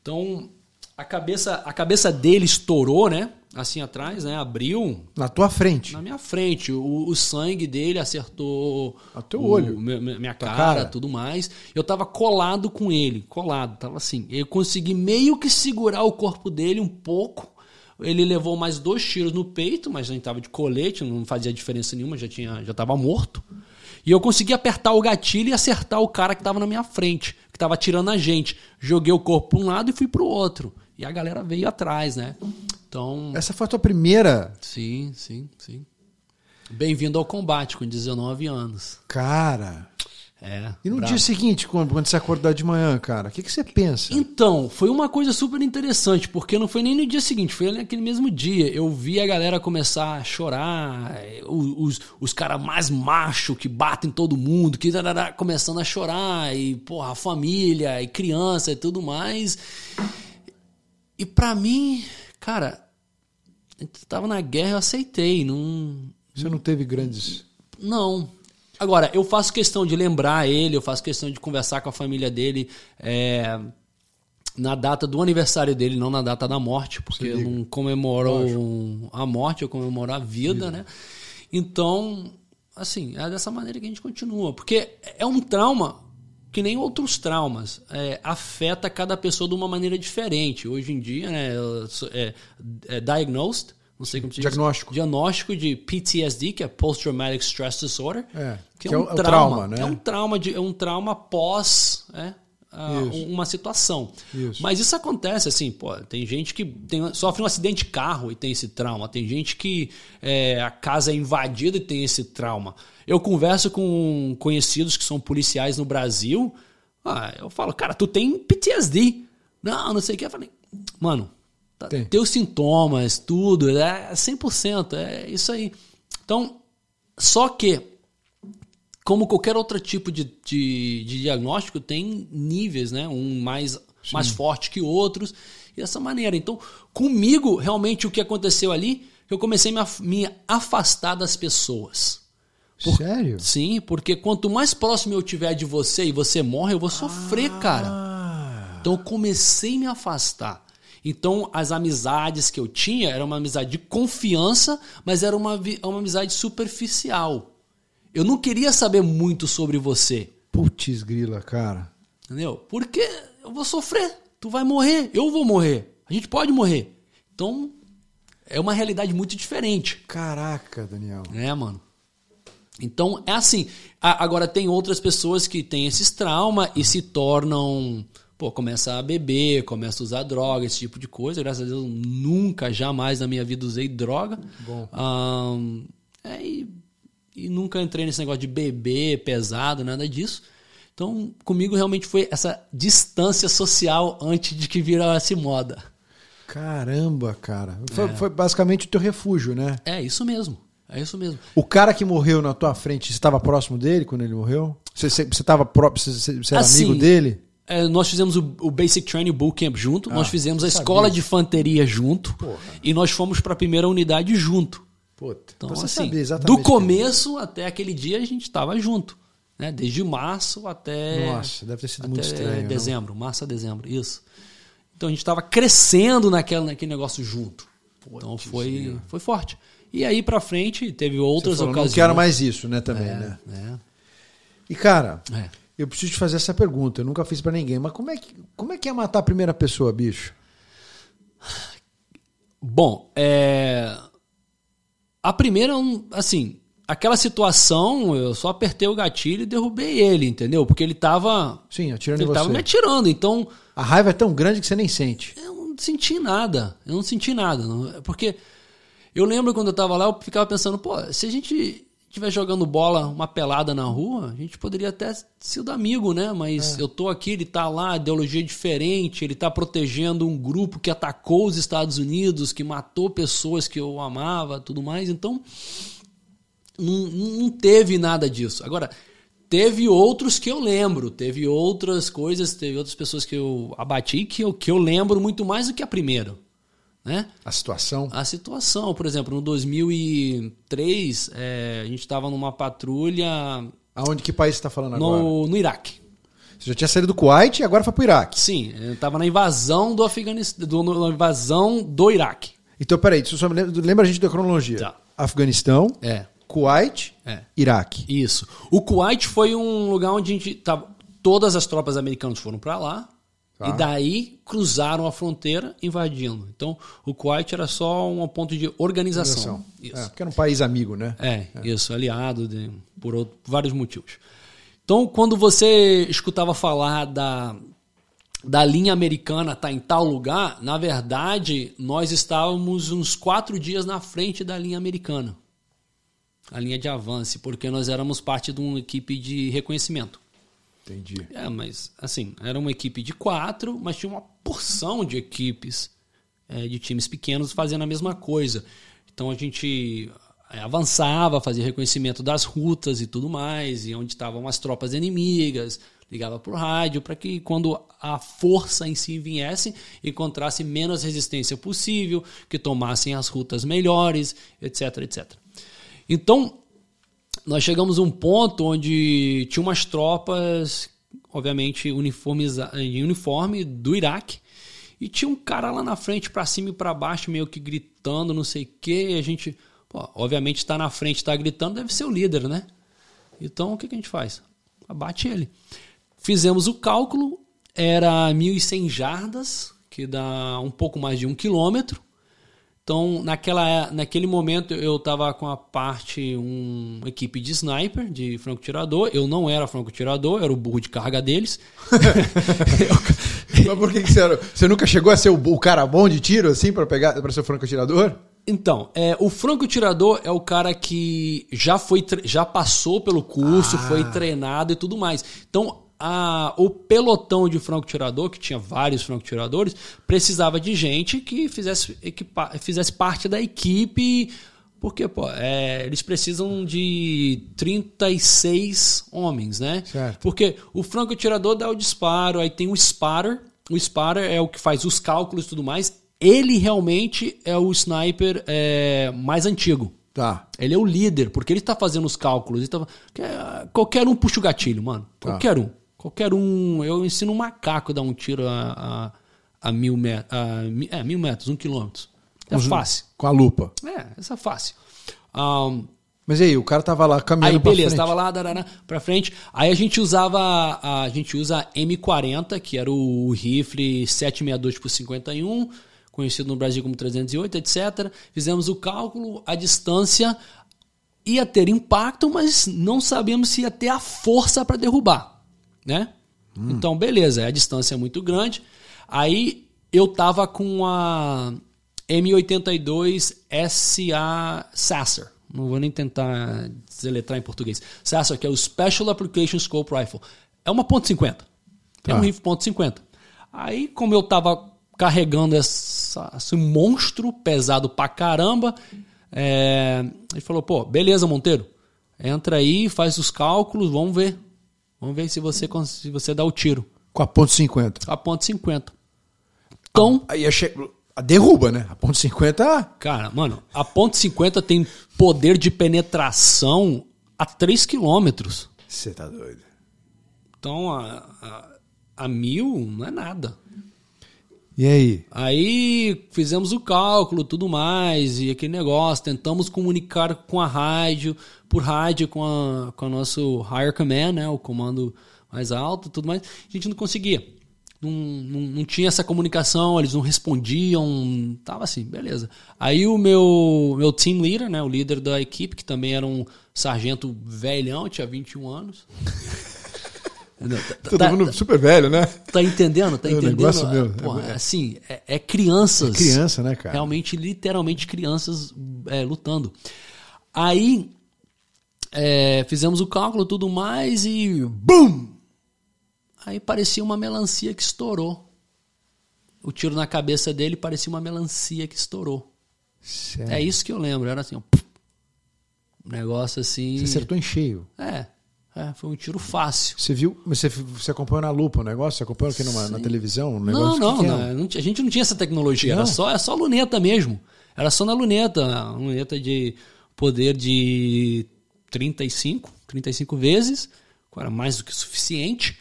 Então, a cabeça, a cabeça dele estourou, né? Assim atrás, né? Abriu. Na tua frente? Na minha frente. O, o sangue dele acertou. A teu o, olho. Minha, minha cara, cara, tudo mais. Eu tava colado com ele, colado, tava assim. Eu consegui meio que segurar o corpo dele um pouco ele levou mais dois tiros no peito, mas a gente tava de colete, não fazia diferença nenhuma, já tinha, já tava morto. E eu consegui apertar o gatilho e acertar o cara que estava na minha frente, que estava atirando a gente. Joguei o corpo para um lado e fui para o outro. E a galera veio atrás, né? Então. Essa foi a tua primeira? Sim, sim, sim. Bem-vindo ao combate com 19 anos. Cara. É. E no bravo. dia seguinte, quando, quando você acordar de manhã, cara, o que, que você pensa? Então, foi uma coisa super interessante, porque não foi nem no dia seguinte, foi naquele mesmo dia. Eu vi a galera começar a chorar, os, os, os caras mais macho que batem todo mundo, que começando a chorar, e porra, a família, e criança e tudo mais. E para mim, cara, eu tava na guerra, eu aceitei. Não, você não teve grandes. Não, Agora, eu faço questão de lembrar ele, eu faço questão de conversar com a família dele é, na data do aniversário dele, não na data da morte, porque eu não comemoro a morte, eu comemoro a vida, né? Então, assim, é dessa maneira que a gente continua. Porque é um trauma que nem outros traumas, é, afeta cada pessoa de uma maneira diferente. Hoje em dia, né, é, é diagnosed, não sei como se diz. Diagnóstico. Diagnóstico de PTSD, que é Post Traumatic Stress Disorder. É, que, que é, um é, trauma, trauma, né? É um trauma, de, é um trauma pós é, uma situação. Isso. Mas isso acontece assim, pô, tem gente que tem, sofre um acidente de carro e tem esse trauma. Tem gente que é, a casa é invadida e tem esse trauma. Eu converso com conhecidos que são policiais no Brasil. Ah, eu falo, cara, tu tem PTSD. Não, não sei o que. Eu falei, mano, Tá, Tem. Teus sintomas, tudo, é 100%, é isso aí. Então, só que, como qualquer outro tipo de, de, de diagnóstico, tem níveis, né? Um mais, mais forte que outros, e dessa maneira. Então, comigo, realmente, o que aconteceu ali, eu comecei a me afastar das pessoas. Por... Sério? Sim, porque quanto mais próximo eu tiver de você e você morre, eu vou sofrer, ah. cara. Então eu comecei a me afastar. Então, as amizades que eu tinha era uma amizade de confiança, mas era uma, uma amizade superficial. Eu não queria saber muito sobre você. Putz, grila, cara. Entendeu? Porque eu vou sofrer. Tu vai morrer. Eu vou morrer. A gente pode morrer. Então, é uma realidade muito diferente. Caraca, Daniel. É, mano. Então, é assim. Agora, tem outras pessoas que têm esses traumas e se tornam pô, começa a beber, começa a usar droga, esse tipo de coisa. Graças a Deus, nunca, jamais na minha vida usei droga. Bom. Um, é, e, e, nunca entrei nesse negócio de beber pesado, nada disso. Então, comigo realmente foi essa distância social antes de que virasse moda. Caramba, cara. Foi, é. foi basicamente o teu refúgio, né? É isso mesmo. É isso mesmo. O cara que morreu na tua frente, você estava próximo dele quando ele morreu? Você, você, você, tava próprio, você, você era assim, amigo dele? É, nós fizemos o, o, Basic Training Bootcamp junto, ah, nós fizemos a escola de infanteria junto Porra. e nós fomos para a primeira unidade junto. Puta, então, então assim, do começo até aquele dia a gente estava junto. Né? Desde março até. Nossa, deve ter sido muito estranho. Dezembro, não? março a dezembro, isso. Então a gente estava crescendo naquele, naquele negócio junto. Pô, então foi, foi forte. E aí para frente teve outras falou, ocasiões. Não quero mais isso, né, também, é, né? É. E cara, é. Eu preciso te fazer essa pergunta, eu nunca fiz para ninguém, mas como é, que, como é que é matar a primeira pessoa, bicho? Bom, é... A primeira, assim, aquela situação, eu só apertei o gatilho e derrubei ele, entendeu? Porque ele tava. Sim, atirando ele em você. tava me atirando. Então, A raiva é tão grande que você nem sente. eu não senti nada. Eu não senti nada. não- Porque eu lembro quando eu tava lá, eu ficava pensando, pô, se a gente estiver jogando bola, uma pelada na rua, a gente poderia até ser amigo, né? Mas eu tô aqui, ele tá lá, ideologia diferente, ele tá protegendo um grupo que atacou os Estados Unidos, que matou pessoas que eu amava, tudo mais. Então, não, não teve nada disso. Agora, teve outros que eu lembro, teve outras coisas, teve outras pessoas que eu abati que eu, que eu lembro muito mais do que a primeira. Né? A situação. A situação, por exemplo, no 2003, é, a gente estava numa patrulha Aonde que país você está falando agora? no, no Iraque. Você já tinha saído do Kuwait e agora foi pro Iraque. Sim, estava na invasão do Afeganistão, do- na invasão do Iraque. Então, peraí, só me lembra, lembra a gente da cronologia. Tá. Afeganistão, É, Kuwait, é. Iraque. Isso. O Kuwait foi um lugar onde a gente tava, todas as tropas americanas foram para lá Tá. e daí cruzaram a fronteira invadindo. Então, o Kuwait era só um ponto de organização. Isso. É, porque era um país amigo, né? É, isso, aliado de- por, outro- por vários motivos. Então, quando você escutava falar da, da linha americana estar em tal lugar, na verdade, nós estávamos uns quatro dias na frente da linha americana. A linha de avanço, porque nós éramos parte de uma equipe de reconhecimento. Entendi. É, mas assim, era uma equipe de quatro, mas tinha uma porção de equipes é, de times pequenos fazendo a mesma coisa. Então a gente é, avançava, fazia reconhecimento das rutas e tudo mais, e onde estavam as tropas inimigas, ligava por rádio para que quando a força em si viesse, encontrasse menos resistência possível, que tomassem as rutas melhores, etc, etc. Então, nós chegamos a um ponto onde tinha umas tropas, obviamente, em uniforme do Iraque, e tinha um cara lá na frente, pra cima e pra baixo, meio que gritando, não sei o quê, e a gente, pô, obviamente, está na frente, está gritando, deve ser o líder, né? Então, o que, que a gente faz? Abate ele. Fizemos o cálculo, era 1.100 jardas, que dá um pouco mais de um quilômetro. Então, naquela, naquele momento, eu estava com a parte, um, uma equipe de sniper, de franco-tirador. Eu não era franco-tirador, era o burro de carga deles. [laughs] Mas por que, que você, era- você nunca chegou a ser o, o cara bom de tiro, assim, pra pegar para ser o franco-atirador? Então, é, o franco-tirador é o cara que já foi já passou pelo curso, Ah. foi treinado e tudo mais. Então, a- o pelotão de franco-tirador, que tinha vários franco-tiradores, precisava de gente que fizesse, equipa- fizesse parte da equipe, porque pô, é, eles precisam de 36 homens, né? Certo. Porque o franco-tirador dá o disparo, aí tem o spatter. O spatter é o que faz os cálculos e tudo mais. Ele realmente é o sniper é, mais antigo. Tá. Ele é o líder, porque ele está fazendo os cálculos. Ele tá- que- qualquer um puxa o gatilho, mano. Tá. Qualquer um. Qualquer um. Eu ensino um macaco a dar um tiro a, a, a mil, met a, é, mil metros, um quilômetro. É fácil. Com a lupa. É, essa é fácil. Ahn, Mas e aí, o cara tava lá caminhando Aí pra beleza, frente. tava lá pra frente. Aí a gente usava a gente usa a M40, que era o rifle 762 por 51, conhecido no Brasil como 308, etc. Fizemos o cálculo, a distância ia ter impacto, mas não sabíamos se ia ter a força para derrubar, né? Então, beleza, a distância é muito grande. Aí eu tava com a M82 SA Sasser. Não vou nem tentar deletrar em português. Sasser, que é o Special Application Scope Rifle. É uma ponto .50. É um Tá. rifle ponto .50. Aí, como eu tava carregando essa- esse monstro pesado pra caramba, é, ele falou, pô, beleza, Monteiro. Entra aí, faz os cálculos, vamos ver. Vamos ver se você, se você dá o tiro. Com a ponto .50. A ponto .50. Então, Aí che... a derruba, né? A ponto .50... cara, mano, a ponto .50 tem poder de penetração a 3 quilômetros. Você tá doido. Então, a, a, a mil não é nada. E aí? Aí fizemos o cálculo, tudo mais, e aquele negócio, tentamos comunicar com a rádio, por rádio com a, com o nosso higher command, né, o comando mais alto, tudo mais. A gente não conseguia. não, não, não, tinha essa comunicação, eles não respondiam, tava assim, beleza. Aí o meu, meu team leader, né, o líder da equipe, que também era um sargento velhão, tinha 21 anos. [laughs] tá, Todo mundo tá, super velho, né? Tá entendendo? Tá é entendendo? negócio meu. Pô, é, assim, é, é crianças. É criança, né, cara? Realmente, literalmente crianças é, lutando. Aí é, fizemos o cálculo tudo mais e BUM! Aí parecia uma melancia que estourou. O tiro na cabeça dele parecia uma melancia que estourou. Sério? É isso que eu lembro. Era assim, um negócio assim. Você acertou em cheio. É. É, foi um tiro fácil. Você viu? Você, você acompanhou na lupa o negócio? Você acompanhou aqui numa, na televisão? Um negócio não, não, não, não, A gente não tinha essa tecnologia. Não. Era só, era só luneta mesmo. Era só na luneta. Luneta de poder de 35, 35 vezes. Era mais do que suficiente.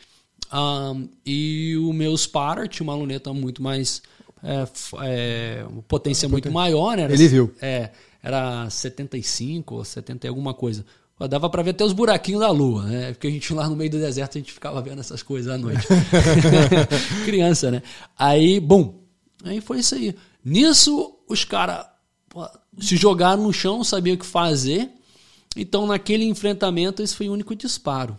Um, e o meu Sparrow tinha uma luneta muito mais. É, é, potência muito maior, né? Era, Ele viu. É, era 75 ou 70 e alguma coisa. Dava para ver até os buraquinhos da lua, né? Porque a gente lá no meio do deserto a gente ficava vendo essas coisas à noite. [laughs] Criança, né? Aí, bom, aí foi isso aí. Nisso, os caras se jogaram no chão, não sabiam o que fazer. Então, naquele enfrentamento, esse foi o único disparo.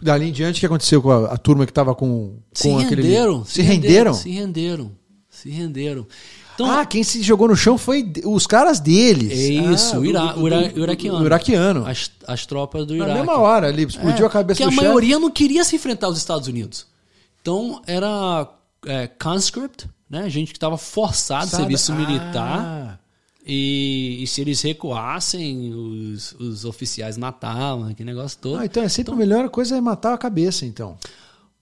Dali em diante, o que aconteceu com a, a turma que estava com, com se aquele. Renderam, se, se renderam? Se renderam. Se renderam. Então, ah, quem se jogou no chão foi os caras deles. É isso, ah, o, ira, do, do, o iraquiano. O iraquiano. As, as tropas do Iraque. Na mesma hora, ali, explodiu é, a cabeça do Porque a maioria não queria se enfrentar aos Estados Unidos. Então, era é, conscript, né? Gente que estava forçado Sabe? serviço militar. E, e, se eles recuassem, os, os oficiais matavam, que negócio todo. Ah, então é sempre então, a melhor coisa é matar a cabeça, então.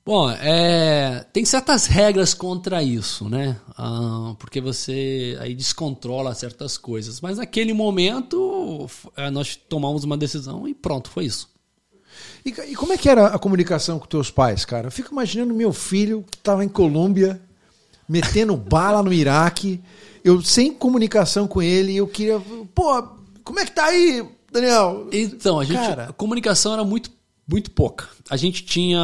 Bom, é, tem certas regras contra isso, né? Ah, porque você aí descontrola certas coisas. Mas naquele momento é, nós tomamos uma decisão e pronto, foi isso. E, e, como é que era a comunicação com teus pais, cara? Eu fico imaginando meu filho que estava em Colômbia, metendo bala no Iraque, eu sem comunicação com ele, eu queria, pô, como é que tá aí, Daniel? Então, a gente, cara, a comunicação era muito muito pouca. A gente tinha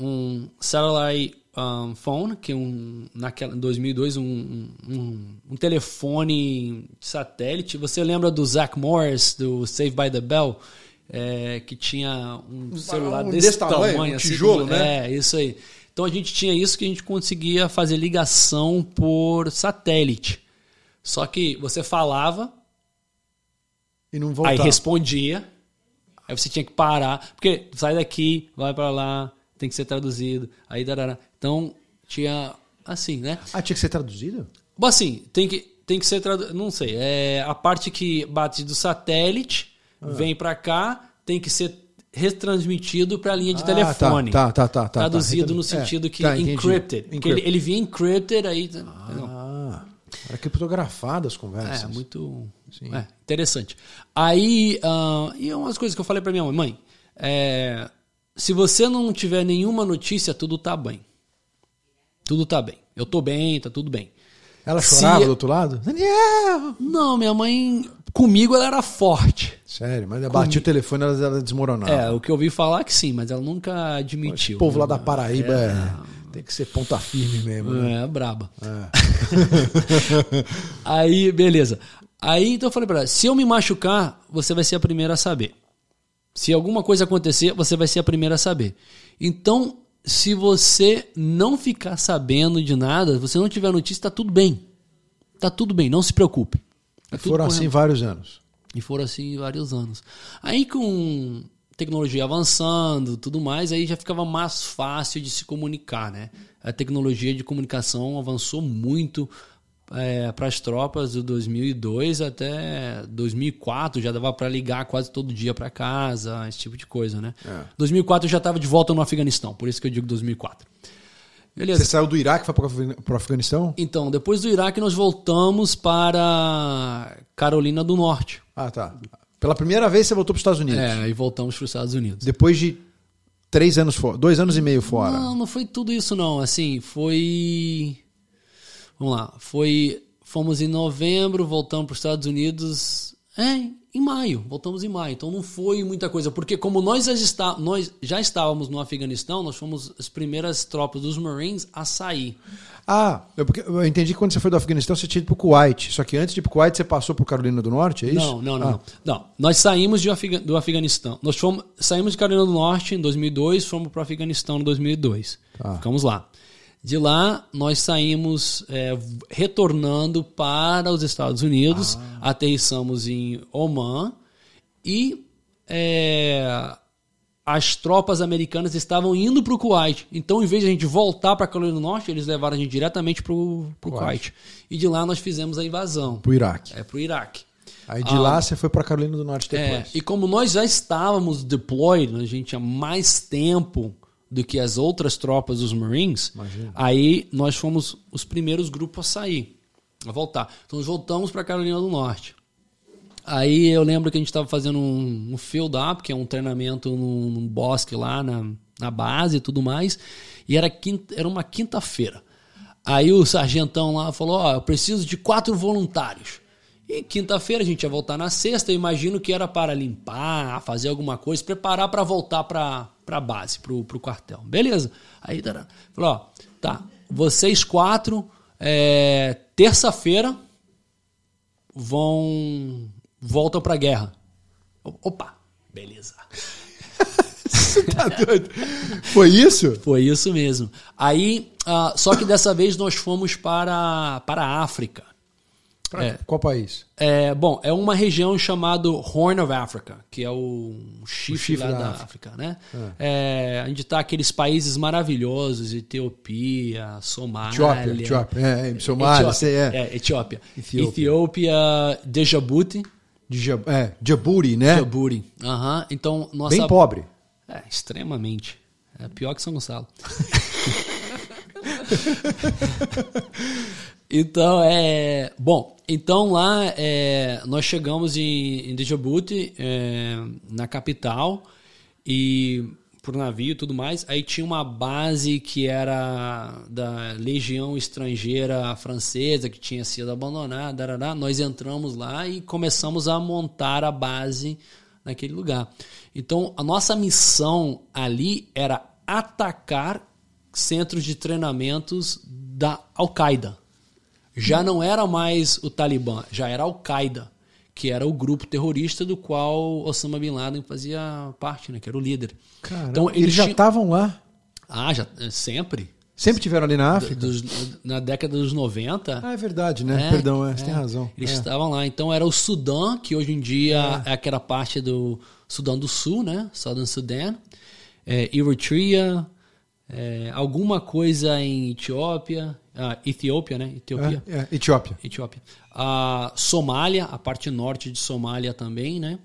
um satellite um, phone, que um, naquela, em 2002, um, um, um, telefone satélite. Você lembra do Zach Morris, do Save by the Bell? É, que tinha um celular desse, desse tamanho, tamanho um assim, tijolo, né? É, isso aí. Então a gente tinha isso que a gente conseguia fazer ligação por satélite. Só que você falava e não voltava. Aí respondia Aí você tinha que parar, porque sai daqui, vai para lá, tem que ser traduzido. Aí dará. Então tinha assim, né? Ah, tinha que ser traduzido? Bom, assim, tem que tem que ser traduzido, não sei, é a parte que bate do satélite, ah. vem para cá, tem que ser retransmitido para a linha de ah, telefone. Tá, tá, tá, tá Traduzido tá, no sentido é, que tá, encrypted. Ele, ele vinha encrypted aí. Ah, era criptografado as conversas. É, muito é, interessante. Aí, uh, e umas coisas que eu falei para minha mãe, mãe, é, se você não tiver nenhuma notícia, tudo tá bem. Tudo tá bem. Eu tô bem, tá tudo bem. Ela chorava se... do outro lado? Daniel! Não, minha mãe, comigo ela era forte. Sério, mas ela batia o telefone ela, ela desmoronava. É, o que eu ouvi falar é que sim, mas ela nunca admitiu. O povo lá da Paraíba é... é... tem que ser ponta firme mesmo. Né? É, braba. É. [laughs] Aí, beleza. Aí então eu falei para ela: se eu me machucar, você vai ser a primeira a saber. Se alguma coisa acontecer, você vai ser a primeira a saber. Então, se você não ficar sabendo de nada, você não tiver notícia, tá tudo bem. Tá tudo bem, não se preocupe. Tá e foram assim vários anos. E foram assim vários anos. Aí com tecnologia avançando, tudo mais, aí já ficava mais fácil de se comunicar, né? A tecnologia de comunicação avançou muito é, para as tropas de 2002 até 2004 já dava para ligar quase todo dia para casa, esse tipo de coisa, né? É. 2004 eu já estava de volta no Afeganistão, por isso que eu digo 2004. Beleza. Você saiu do Iraque e foi para o Afeganistão? Então, depois do Iraque nós voltamos para Carolina do Norte. Ah, tá. Pela primeira vez você voltou para os Estados Unidos? É, e voltamos para os Estados Unidos. Depois de três anos fora, dois anos e meio fora? Não, não foi tudo isso não. Assim, foi Vamos lá. Foi, fomos em novembro, voltamos para os Estados Unidos. É, em maio, voltamos em maio. Então não foi muita coisa, porque como nós já, está, nós já estávamos no Afeganistão, nós fomos as primeiras tropas dos Marines a sair. Ah, eu, eu entendi que quando você foi do Afeganistão você tinha ido pro Kuwait. Só que antes de ir pro Kuwait você passou por Carolina do Norte, é isso? Não, não, não. Ah. não. não. Nós saímos Afega do Afeganistão. Nós fomos, saímos de Carolina do Norte em 2002, fomos para o Afeganistão em 2002. Tá. Ficamos lá. De lá, nós saímos é, retornando para os Estados Unidos, aterrissamos em Oman e é, as tropas americanas estavam indo para o Kuwait. Então, em vez de a gente voltar para a Carolina do Norte, eles levaram a gente diretamente para o Kuwait. E de lá nós fizemos a invasão. Pro Iraque. É, para o Iraque. Aí de lá você foi pra Carolina do Norte É, depois. e como nós já estávamos deployed, a gente tinha mais tempo do que as outras tropas dos Marines, Imagina. aí nós fomos os primeiros grupos a sair, a voltar. Então nós voltamos para Carolina do Norte. Aí eu lembro que a gente estava fazendo um, um field up, que é um treinamento num, num bosque lá na, na base e tudo mais, e era, quinta, era uma quinta-feira. Aí o sargentão lá falou: Ó, eu preciso de quatro voluntários. E quinta-feira a gente ia voltar na sexta, eu imagino que era para limpar, fazer alguma coisa, preparar para voltar para a base, para o quartel. Beleza. Aí falou: Ó, tá, vocês quatro, é, terça-feira vão. voltam para a guerra. Opa, beleza. tá doido? Foi isso? Foi isso mesmo. Aí, ah, só que dessa vez nós fomos para, para a África. Pra É. qual país? É, bom, é uma região chamada Horn of Africa, que é o chifre, chifre lá da da, África. África, né? É, onde tá aqueles países maravilhosos, Etiópia, Somália. Etiópia, Etiópia. É, é, Somália, Etiópia, é. é, Etiópia. Etiópia. Etiópia, Djibouti. É, Djibouti, né? Djibouti. Aham. Então, nossa... Bem pobre. É, extremamente. É pior que São Gonçalo. [laughs] então, é. Bom, então lá é, nós chegamos em, em Djibouti, é, na capital, e por navio e tudo mais. Aí tinha uma base que era da Legião Estrangeira Francesa, que tinha sido abandonada. Nós entramos lá e começamos a montar a base naquele lugar. Então, a nossa missão ali era atacar centros de treinamentos da Al-Qaeda. Já não era mais o Talibã, já era Al-Qaeda, que era o grupo terrorista do qual Osama Bin Laden fazia parte, né, que era o líder. Caramba, então, eles já tinham- estavam lá? Ah, já, é, sempre. Sempre tiveram ali na África? Dos- na década dos 90, Ah, é verdade, né? É, Perdão, é, você é. tem razão. Eles É. estavam lá. Então era o Sudã, que hoje em dia é, aquela parte do Sudão do Sul, né? Southern Sudan. É, Eritrea, é, alguma coisa em Etiópia. Ah, Etiópia, né? Etiópia. É, é, Etiópia. Etiópia. A Somália, a parte norte de Somália também, né?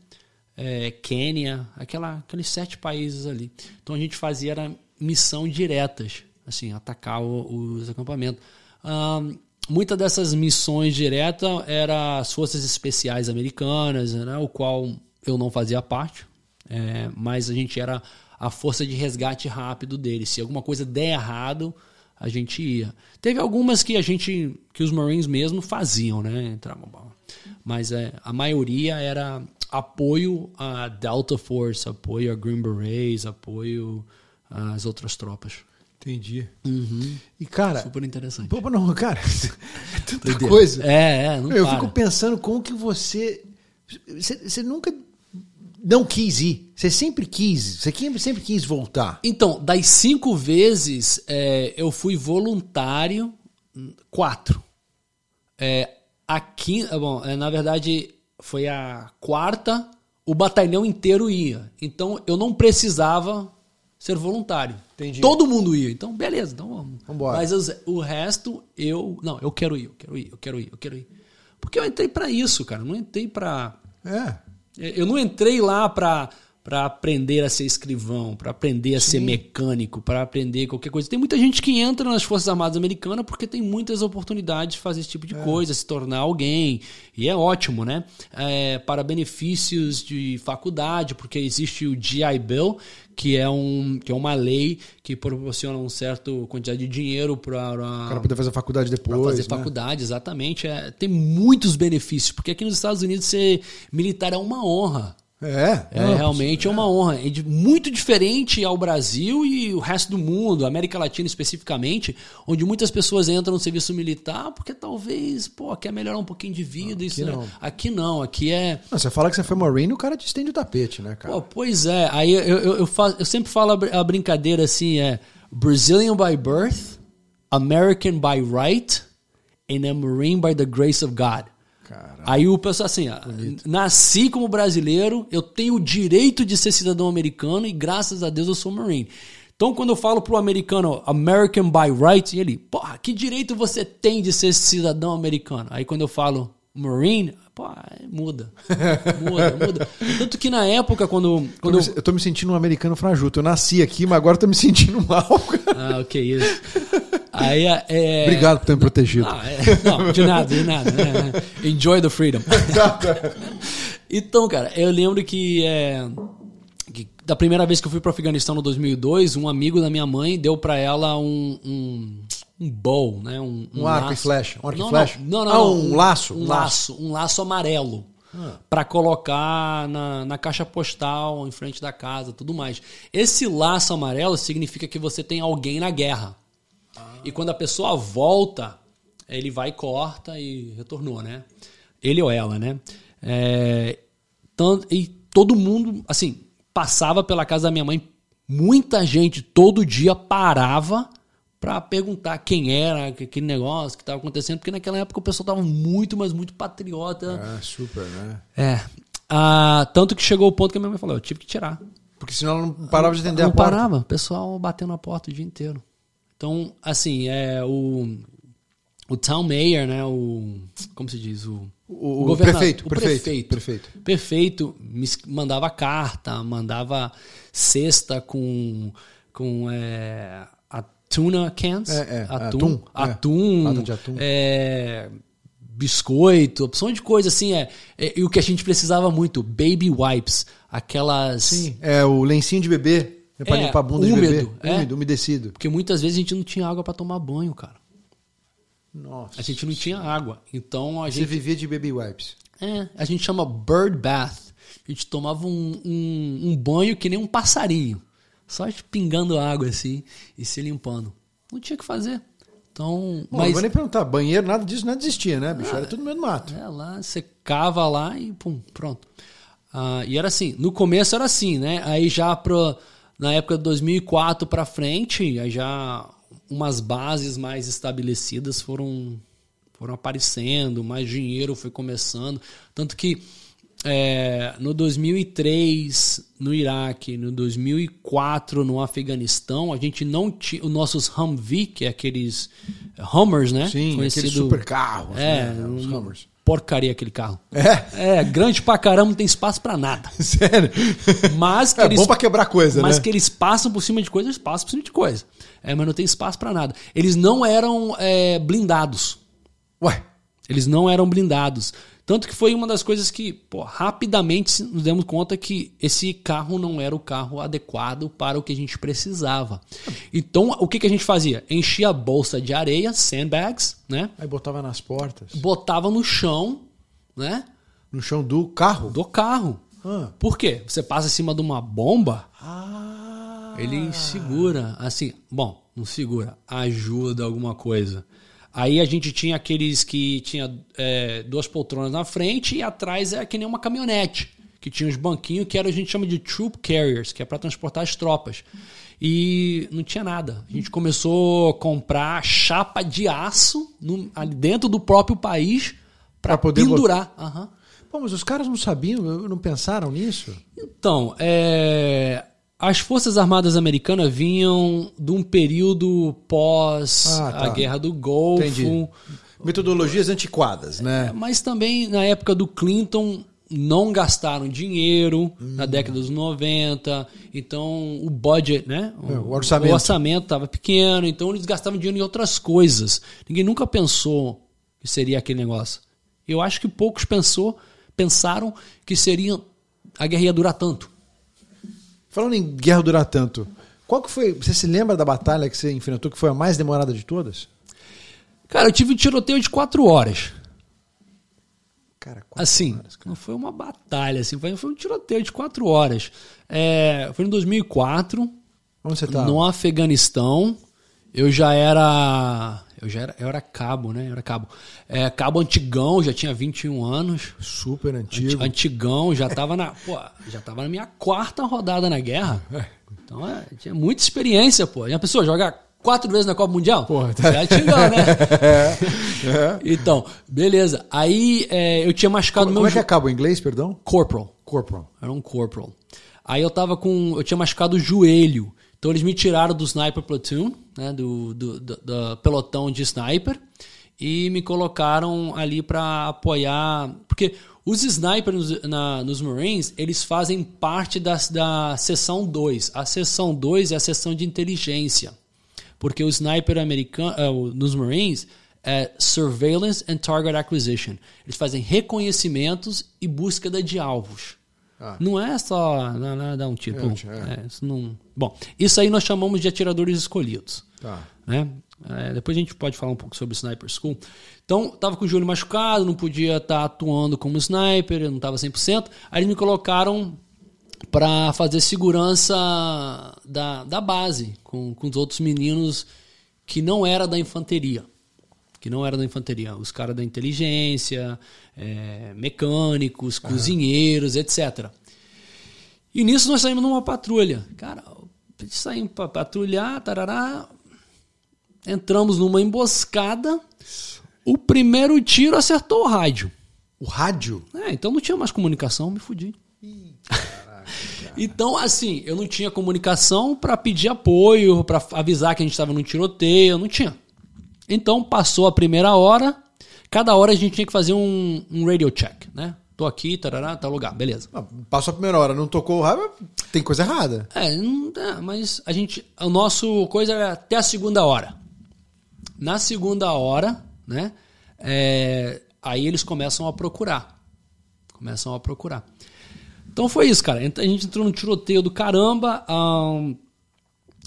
É, Quênia, aquela, aqueles sete países ali. Então a gente fazia era missão diretas, assim, atacar o- os acampamentos. Ahn, Muitas dessas missões diretas eram as forças especiais americanas, né, o qual eu não fazia parte, é, mas a gente era a força de resgate rápido deles. Se alguma coisa der errado, a gente ia. Teve algumas que a gente, que os Marines mesmo faziam, né? Entravam, mas é, a maioria era apoio à Delta Force, apoio a Green Berets, apoio às outras tropas. Entendi. E, cara. Super interessante. Pô, não, cara. [laughs] é tanta Doideira. coisa. É, é, não eu para. fico pensando como que você. Você nunca não quis ir. Você sempre quis. Você sempre, quis voltar. Então, das cinco vezes, é, eu fui voluntário, hum, quatro. É, a quinta, bom, é, na verdade, foi a quarta, o batalhão inteiro ia. Então, eu não precisava ser voluntário. Entendi. Todo mundo ia. Então, beleza, então vamos. Vambora. Mas os- o resto, eu. Não, eu quero ir, eu quero ir, eu quero ir, eu quero ir. Porque eu entrei pra isso, cara. Eu não entrei pra. É. Eu não entrei lá para para aprender a ser escrivão, para aprender a ser mecânico, para aprender qualquer coisa. Tem muita gente que entra nas Forças Armadas Americanas porque tem muitas oportunidades de fazer esse tipo de coisa, se tornar alguém. E é ótimo, né? É, para benefícios de faculdade, porque existe o GI Bill, que é, um, que é uma lei que proporciona uma certa quantidade de dinheiro para o cara poder fazer faculdade depois. Pra fazer né? faculdade, exatamente. É, tem muitos benefícios, porque aqui nos Estados Unidos ser militar é uma honra. É, é não, realmente é. é uma honra. É muito diferente ao Brasil e o resto do mundo, América Latina especificamente, onde muitas pessoas entram no serviço militar porque talvez, pô, quer melhorar um pouquinho de vida. Aqui isso é- não. É... Aqui não, aqui é. Não, você fala que você foi Marine, o cara te estende o tapete, né, cara? Pô, pois é. Aí eu, eu, eu, faço, eu sempre falo a brincadeira assim: é Brazilian by birth, American by right, and a Marine by the grace of God. Aí o pessoal assim, Bonito. nasci como brasileiro, eu tenho o direito de ser cidadão americano e graças a Deus eu sou Marine. Então quando eu falo pro americano American by right, ele, porra, que direito você tem de ser cidadão americano? Aí quando eu falo Marine, pô, muda. Muda, muda. Tanto que na época, quando. quando eu, eu tô me sentindo um americano frajuto. Eu nasci aqui, mas agora tô me sentindo mal. [laughs] Ah, o que isso. Aí, é... Obrigado por ter me protegido. Ah, é... Não, de nada, de nada. Né? Enjoy the freedom. [laughs] então, cara, eu lembro que, é... que, da primeira vez que eu fui para o Afeganistão no 2002, um amigo da minha mãe deu para ela um, um, um, bow, né? Um, um, um arco e flecha. Um arco não, e flecha? Não, não, ah, não, um, laço. Um laço, um laço amarelo. Ah. Para colocar na, na caixa postal, em frente da casa, tudo mais. Esse laço amarelo significa que você tem alguém na guerra. E quando a pessoa volta, ele vai corta e retornou, né? Ele ou ela, né? É, tanto, e todo mundo, assim, passava pela casa da minha mãe, muita gente todo dia parava para perguntar quem era, aquele negócio que estava acontecendo, porque naquela época o pessoal estava muito, mas muito patriota. Ah, super, né? É. Ah, tanto que chegou o ponto que a minha mãe falou: eu tive que tirar. Porque senão ela não parava de atender não a porta. Não parava, o pessoal batendo na porta o dia inteiro. Então, assim, é o o town mayor, né, o como se diz, o o, o, prefeito, o prefeito, prefeito, prefeito, prefeito me mandava carta, mandava cesta com com é, tuna cans, é, é, atum, atum, atum, de atum. É, biscoito, opção de coisa assim é, é, e o que a gente precisava muito, baby wipes, aquelas Sim, é o lencinho de bebê. É pra É, limpar a bunda úmido, de bebê. é. Úmido, umedecido. porque muitas vezes a gente não tinha água para tomar banho, cara. Nossa. A gente não tinha água. Então a Você gente. vivia de baby wipes. É, a gente chama bird bath. A gente tomava um, um, um banho que nem um passarinho. Só pingando água assim e se limpando. Não tinha o que fazer. Então. Bom, não mas. vou nem perguntar. Banheiro, nada disso não existia, né, bicho? Era tudo no meio do mato. É, lá, você cava lá e pum, pronto. Ah, e era assim, no começo era assim, né? Aí já pro, na época de 2004 para frente, aí já umas bases mais estabelecidas foram, foram aparecendo, mais dinheiro foi começando. Tanto que é, no 2003 no Iraque, no 2004 no Afeganistão, a gente não tinha os nossos Humvee, que é aqueles Hummers, né? Sim, aqueles super carros, É, né? Os um- Hummers. porcaria aquele carro. É? É, grande pra caramba, não tem espaço pra nada. [laughs] Sério? Mas que É eles bom pra quebrar coisa, mas né? que eles passam por cima de coisa, eles passam por cima de coisa. É, mas não tem espaço pra nada. Eles não eram é, blindados. Ué, Eles não eram blindados. Tanto que foi uma das coisas que, pô, rapidamente nos demos conta que esse carro não era o carro adequado para o que a gente precisava. Então, o que, que a gente fazia? Enchia a bolsa de areia, sandbags, né? aí botava nas portas. Botava no chão, né? No chão do carro. Do carro. Ah. Por quê? Você passa em cima de uma bomba, Ah. ele segura, assim, bom, não segura, ajuda alguma coisa. Aí a gente tinha aqueles que tinha é, duas poltronas na frente e atrás é que nem uma caminhonete, que tinha os banquinhos que era, a gente chama de troop carriers, que é para transportar as tropas. E não tinha nada. A gente começou a comprar chapa de aço no- ali dentro do próprio país para poder pendurar. Aham. Pô, mas os caras não sabiam, não pensaram nisso? Então, é, as Forças Armadas Americanas vinham de um período pós Ah, tá. a Guerra do Golfo, Entendi. Metodologias antiquadas, né? mas também na época do Clinton não gastaram dinheiro na década dos 90, então o budget, né? É, o orçamento. orçamento estava pequeno, então eles gastavam dinheiro em outras coisas. Ninguém nunca pensou que seria aquele negócio. Eu acho que poucos pensou, pensaram que seria a guerra ia durar tanto. Falando em guerra durar tanto, qual que foi. Você se lembra da batalha que você enfrentou que foi a mais demorada de todas? Cara, eu tive um tiroteio de quatro horas. Cara, quatro Assim, horas, cara. não foi uma batalha, assim, foi, foi um tiroteio de quatro horas. É, foi em 2004, Onde você tá? no Afeganistão. Eu já era. Eu já era, eu era cabo, né? Eu era cabo. É, cabo antigão, já tinha 21 anos. Super antigo. Antigão, já tava na. Pô, já tava na minha quarta rodada na guerra. Então é, tinha muita experiência, pô. Já pensou jogar quatro vezes na Copa Mundial? Porra, tá- Você é antigão, né? [laughs] É. Então, beleza. Aí é, eu tinha machucado Como, meu é que é cabo em inglês, perdão? corporal. Corporal. Era um corporal. Aí eu tava com. Eu tinha machucado o joelho. Então eles me tiraram do sniper platoon, né? Do, do, do- do pelotão de sniper. E me colocaram ali pra apoiar. Porque os snipers nos, na- nos Marines, eles fazem parte da, da seção 2. A seção 2 é a seção de inteligência. Porque o sniper americano, o- nos Marines é Surveillance and Target Acquisition. Eles fazem reconhecimentos e búsqueda de alvos. Ah. Não é só não, não, dar um tiro. É, é. É, isso não... Bom, isso aí nós chamamos de atiradores escolhidos Tá. né? É, depois a gente pode falar um pouco sobre Sniper School. Então, tava com o joelho machucado, não podia estar atuando como sniper, não estava 100%. Aí eles me colocaram para fazer segurança da, da base com, com os outros meninos que não era da infanteria. Que não era da infanteria. Os caras da inteligência, é, mecânicos, cozinheiros, etc. E nisso nós saímos numa patrulha. Cara, saímos para patrulhar, tarará. Entramos numa emboscada. O primeiro tiro acertou o rádio. O rádio? É, então não tinha mais comunicação, me fudi. [laughs] Então, assim, eu não tinha comunicação para pedir apoio, para avisar que a gente estava num tiroteio, não tinha. Então, passou a primeira hora, cada hora a gente tinha que fazer um, um radio check, né? Tô aqui, tarará, tal lugar, beleza. Ah, Passou a primeira hora, não tocou o rádio, tem coisa errada. É, não, é, mas a gente. O nosso coisa era até a segunda hora. Na segunda hora, né? é, aí eles começam a procurar. Começam a procurar. Então foi isso, cara. A gente entrou no tiroteio do caramba. ahn,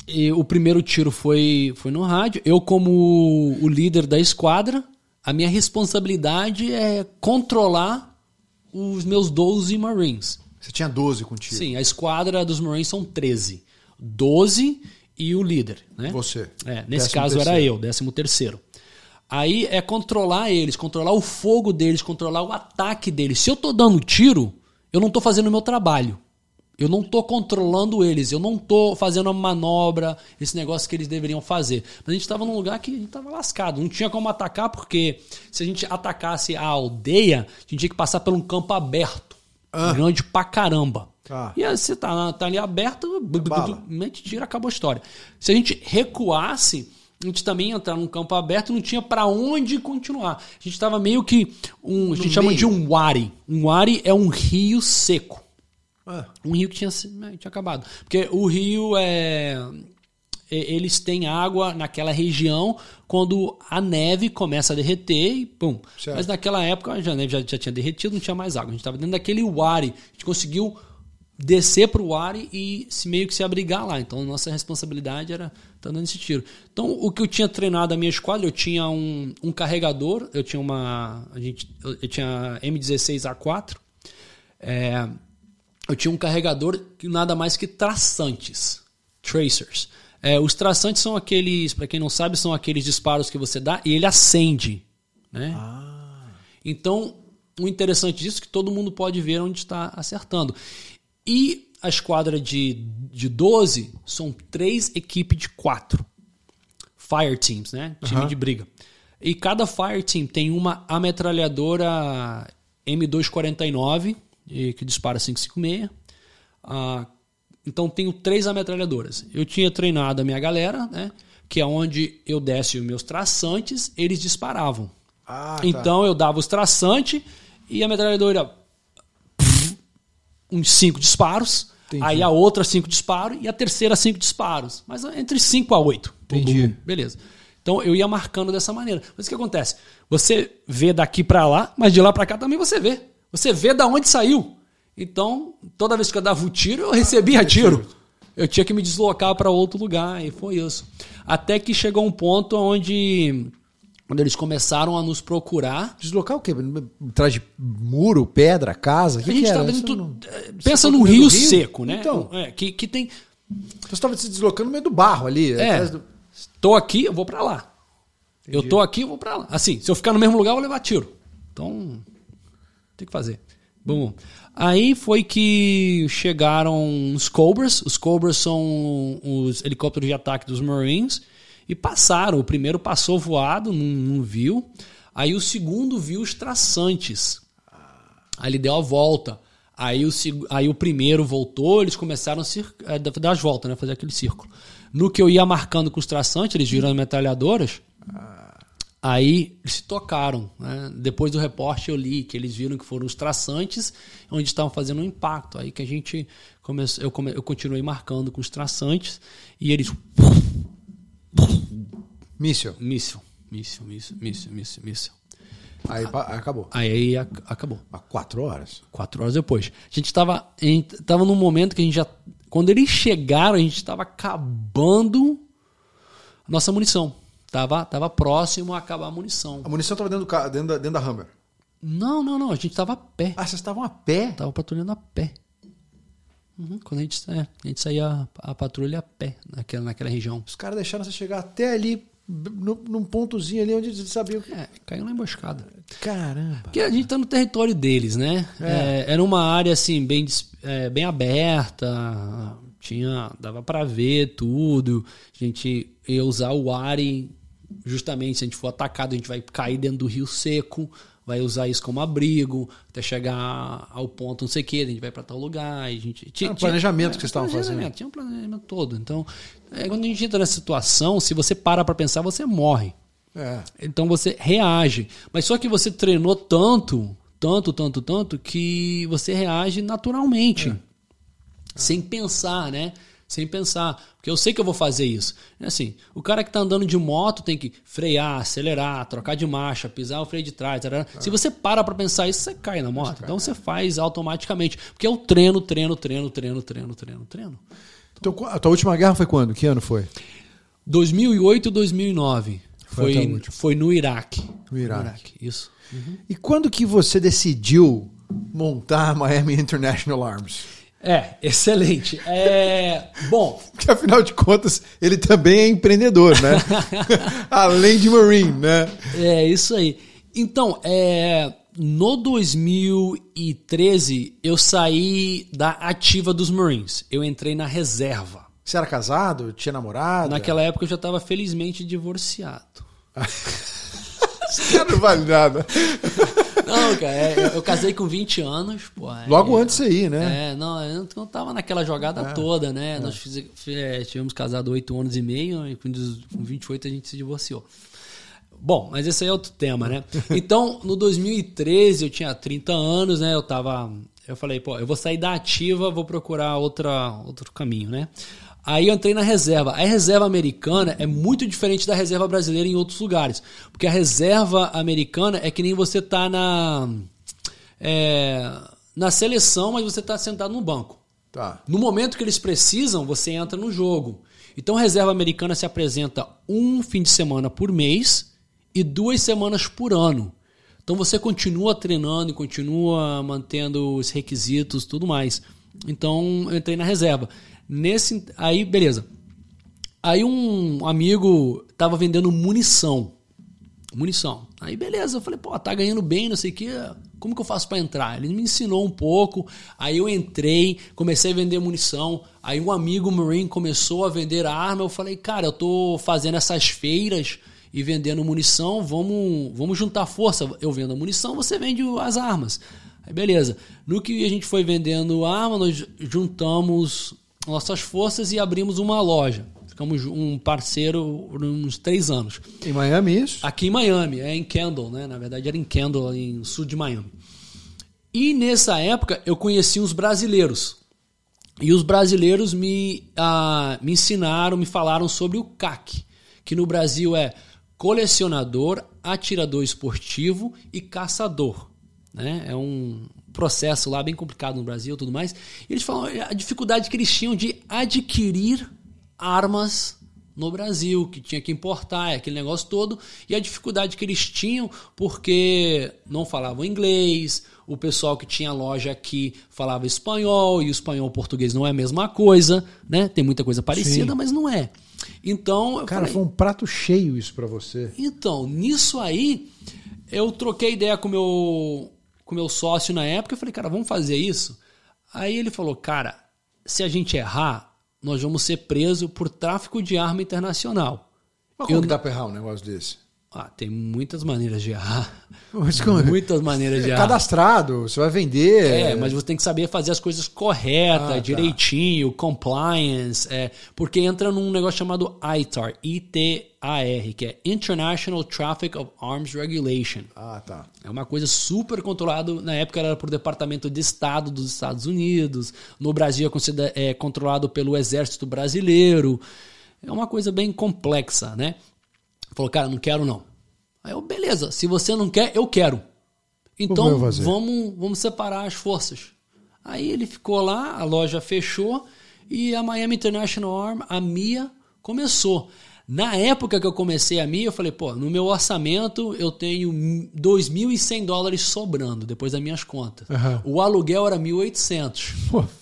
e o primeiro tiro foi, foi no rádio. Eu, como o líder da esquadra, a minha responsabilidade é controlar os meus 12 Marines. Você tinha 12 contigo. Sim, a esquadra dos Marines são 13. 12 e o líder, né? Você. É, nesse Décimo caso era terceiro. eu, décimo terceiro. Aí é controlar eles, controlar o fogo deles, controlar o ataque deles. Se eu tô dando tiro, eu não tô fazendo o meu trabalho. Eu não tô controlando eles, eu não tô fazendo a manobra, esse negócio que eles deveriam fazer. Mas a gente estava num lugar que a gente tava lascado, não tinha como atacar, porque se a gente atacasse a aldeia, a gente tinha que passar por um campo aberto. Ah. Grande pra caramba. Ah. E aí você tá, tá ali aberto, bu- mente tira, acabou a história. Se a gente recuasse, a gente também ia entrar num campo aberto, não tinha pra onde continuar. A gente estava meio que um, a gente chama meio. de um wari. Um wari é um rio seco. Ah, Um rio que tinha, né, tinha acabado. Porque o rio é. Eles têm água naquela região quando a neve começa a derreter e pum. Certo. Mas naquela época a neve já, já tinha derretido, não tinha mais água. A gente estava dentro daquele wari. A gente conseguiu descer para o wari e se meio que se abrigar lá. Então nossa responsabilidade era estar dando esse tiro. Então o que eu tinha treinado a minha esquadra, eu tinha um, um carregador, eu tinha uma. A gente, eu, eu tinha M16A4. É, eu tinha um carregador que nada mais que traçantes, tracers. É, os traçantes são aqueles, para quem não sabe, são aqueles disparos que você dá e ele acende, né? Então, o interessante disso é que todo mundo pode ver onde está acertando. E a esquadra de, de 12 são três equipes de quatro. Fire teams, né? Time de briga. E cada fire team tem uma ametralhadora M249, e- que dispara 556. Ah, então tenho três ametralhadoras. Eu tinha treinado a minha galera, né? Que é onde eu desse os meus traçantes, eles disparavam. Ah, tá. Então eu dava os traçantes e a metralhadora uns cinco disparos, Entendi. aí a outra cinco disparos e a terceira cinco disparos. Mas entre 5 a 8. Entendi. Beleza. Então eu ia marcando dessa maneira. Mas o que acontece? Você vê daqui para lá, mas de lá para cá também você vê. Você vê da onde saiu. Então, toda vez que eu dava o tiro, eu recebia tiro. eu tinha que me deslocar para outro lugar e foi isso. Até que chegou um ponto onde quando eles começaram a nos procurar. Deslocar o quê? Atrás de muro, pedra, casa? Que a gente que era? dentro. Não- Pensa Você num tá rio, no rio? seco, né? Então. É, que, que tem. Você estava se deslocando no meio do barro ali. É. do- Tô aqui, eu vou pra lá. Eu tô aqui, eu vou pra lá. Assim, se eu ficar no mesmo lugar, eu vou levar tiro. Então, tem que fazer. Bom, aí foi que chegaram os Cobras. Os Cobras são os helicópteros de ataque dos Marines. E passaram. O primeiro passou voado, não, não viu. Aí o segundo viu os traçantes. Aí ele deu a volta. Aí o, aí o primeiro voltou, eles começaram a a dar as voltas, né? Fazer aquele círculo. No que eu ia marcando com os traçantes, eles viram as metralhadoras. Aí eles se tocaram. Né? Depois do reporte eu li que eles viram que foram os traçantes onde estavam fazendo um impacto. Aí que a gente começou, eu, come- eu continuei marcando com os traçantes e eles Míssil. míssil, míssil, míssil, míssil, míssil, míssil. Aí pa- acabou. Aí, ac- acabou. Há quatro horas. Quatro horas depois. A gente estava tava num momento que a gente já. Quando eles chegaram, a gente estava acabando a nossa munição. Tava, tava próximo a acabar a munição. A munição estava dentro, do ca- dentro, da, dentro da Hammer. Não, não, não. A gente tava a pé. Ah, vocês estavam a pé? Tava patrulhando a pé. Uhum, quando a gente, é, a gente saía a, a patrulha a pé naquela, naquela região. Os caras deixaram você chegar até ali, no- num pontozinho ali onde eles sabiam que. É, caiu na emboscada. Caramba. Porque a gente tá no território deles, né? É, era uma área assim bem, é, bem aberta, tinha dava para ver tudo. A gente ia usar o ARI justamente se a gente for atacado, a gente vai cair dentro do rio seco, vai usar isso como abrigo até chegar ao ponto não sei o que, a gente vai para tal lugar, a gente tinha um planejamento que vocês estavam planejamento, fazendo. Tinha um planejamento todo. Então, é, quando a gente entra nessa situação, se você para para pensar, você morre. É. Então você reage. Mas só que você treinou tanto, tanto, tanto, tanto, que você reage naturalmente. Sem pensar, né? Sem pensar. Porque eu sei que eu vou fazer isso. É assim, o cara que tá andando de moto tem que frear, acelerar, trocar de marcha, pisar o freio de trás. tarará. Se você para pra pensar isso, você cai na moto. Então você faz automaticamente. Porque é o treino, treino, treino, treino, treino, treino, treino. Então, qu- a tua última guerra foi quando? Que ano foi? 2008 e 2009. Foi a Foi, última. foi no Iraque. No Iraque. Isso. E quando que você decidiu montar a Miami International Arms? É, excelente. É, bom, [laughs] Porque afinal de contas, ele também é empreendedor, né? [laughs] Além de Marine, né? é isso aí. Então, é, no 2013, eu saí da ativa dos Marines. Eu entrei na reserva. Você era casado? Tinha namorado? Naquela época eu já estava felizmente divorciado. [laughs] Cara não vale nada. Não, cara, é, eu casei com 20 anos. Pô, é, Logo antes de você ir, né? É, não, eu não tava naquela jogada toda, né? Nós fiz, é, tivemos casado 8 anos e meio e com 28 a gente se divorciou. Bom, mas esse aí é outro tema, né? [laughs] Então, no 2013, eu tinha 30 anos, né? Eu tava. Eu falei, pô, eu vou sair da ativa, vou procurar outra, outro caminho, né? Aí eu entrei na reserva. A reserva americana é muito diferente da reserva brasileira em outros lugares. Porque a reserva americana é que nem você tá na. é, na seleção, mas você tá sentado no banco. Tá. No momento que eles precisam, você entra no jogo. Então a reserva americana se apresenta um fim de semana por mês e duas semanas por ano. Então você continua treinando e continua mantendo os requisitos tudo mais. Então eu entrei na reserva. Nesse aí, beleza. Aí um amigo tava vendendo munição. Munição. Aí beleza, eu falei, pô, tá ganhando bem, não sei o quê. Como que eu faço para entrar? Ele me ensinou um pouco. Aí eu entrei, comecei a vender munição. Aí um amigo Marine começou a vender arma. Eu falei, cara, eu tô fazendo essas feiras e vendendo munição. Vamos, vamos juntar força. Eu vendo a munição, você vende as armas. Aí beleza. No que a gente foi vendendo arma, nós juntamos nossas forças e abrimos uma loja. Ficamos um parceiro por uns três anos. Em Miami, isso? Aqui em Miami, é em Kendall, né? Na verdade era em Kendall, em sul de Miami. E nessa época eu conheci uns brasileiros. E os brasileiros me, ah, me ensinaram, me falaram sobre o CAC, que no Brasil é colecionador, atirador esportivo e caçador. né? É um processo lá bem complicado no Brasil, tudo mais. E eles falam a dificuldade que eles tinham de adquirir armas no Brasil, que tinha que importar, aquele negócio todo, e a dificuldade que eles tinham porque não falavam inglês, o pessoal que tinha loja aqui falava espanhol, e o espanhol português não é a mesma coisa, né? Tem muita coisa parecida, Sim. mas não é. Então, cara, falei, foi um prato cheio isso para você. Então, nisso aí, eu troquei ideia com meu com meu sócio na época, eu falei, cara, vamos fazer isso. Aí ele falou, cara, se a gente errar, nós vamos ser presos por tráfico de arma internacional. Mas como eu, que dá pra errar um negócio desse? Ah, tem muitas maneiras de errar. [laughs] muitas maneiras de é errar. Cadastrado, você vai vender. É, mas você tem que saber fazer as coisas corretas, ah, tá. direitinho, tá. compliance. É, porque entra num negócio chamado ITAR, I-T-A-R, que é International Traffic of Arms Regulation. Ah, tá. É uma coisa super controlada. Na época era por Departamento de Estado dos Estados Unidos. No Brasil é, é controlado pelo Exército Brasileiro. É uma coisa bem complexa, né? Falou, cara, não quero não. Aí eu, beleza, se você não quer, eu quero. Então vamos, vamos separar as forças. Aí ele ficou lá, a loja fechou e a Miami International Arm, a MIA, começou. Na época que eu comecei a MIA, eu falei, pô, no meu orçamento eu tenho 2.100 dólares sobrando, depois das minhas contas. Uhum. O aluguel era 1.800. [laughs]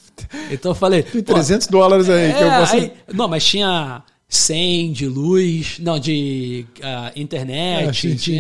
Então eu falei... Tem 300 dólares aí. É, que eu posso... aí, Não, mas tinha 100 de luz, não, de uh, internet, ah, sim, sim.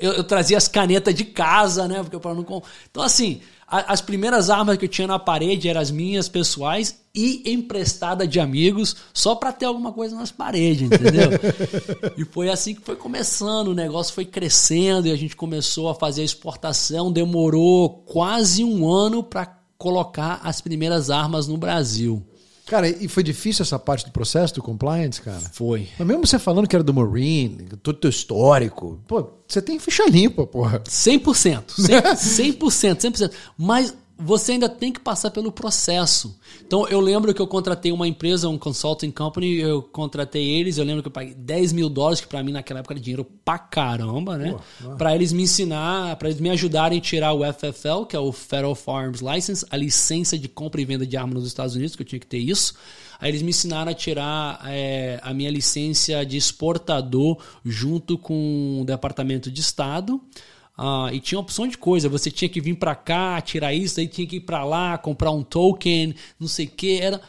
Eu, eu, trazia as canetas de casa, né? Porque eu não. Então, assim, a, as primeiras armas que eu tinha na parede eram as minhas pessoais e emprestada de amigos, só para ter alguma coisa nas paredes, entendeu? [laughs] e foi assim que foi começando, o negócio foi crescendo e a gente começou a fazer a exportação. Demorou quase um ano para colocar as primeiras armas no Brasil. Cara, e foi difícil essa parte do processo do compliance, cara? Foi. Mas mesmo você falando que era do Marine, todo teu histórico, pô, você tem ficha limpa, porra. 100%. 100%, 100%. 100%. Mas você ainda tem que passar pelo processo. Então, eu lembro que eu contratei uma empresa, um consulting company, eu contratei eles, eu lembro que eu paguei 10 mil dólares, que para mim naquela época era dinheiro pra caramba, né? Para eles me ensinar, para eles me ajudarem a tirar o FFL, que é o Federal Firearms License, a licença de compra e venda de armas nos Estados Unidos, que eu tinha que ter isso. Aí eles me ensinaram a tirar é, a minha licença de exportador junto com o Departamento de Estado. Uh, e tinha opção de coisa. Você tinha que vir para cá, tirar isso, aí tinha que ir para lá, comprar um token, não sei o que. Era...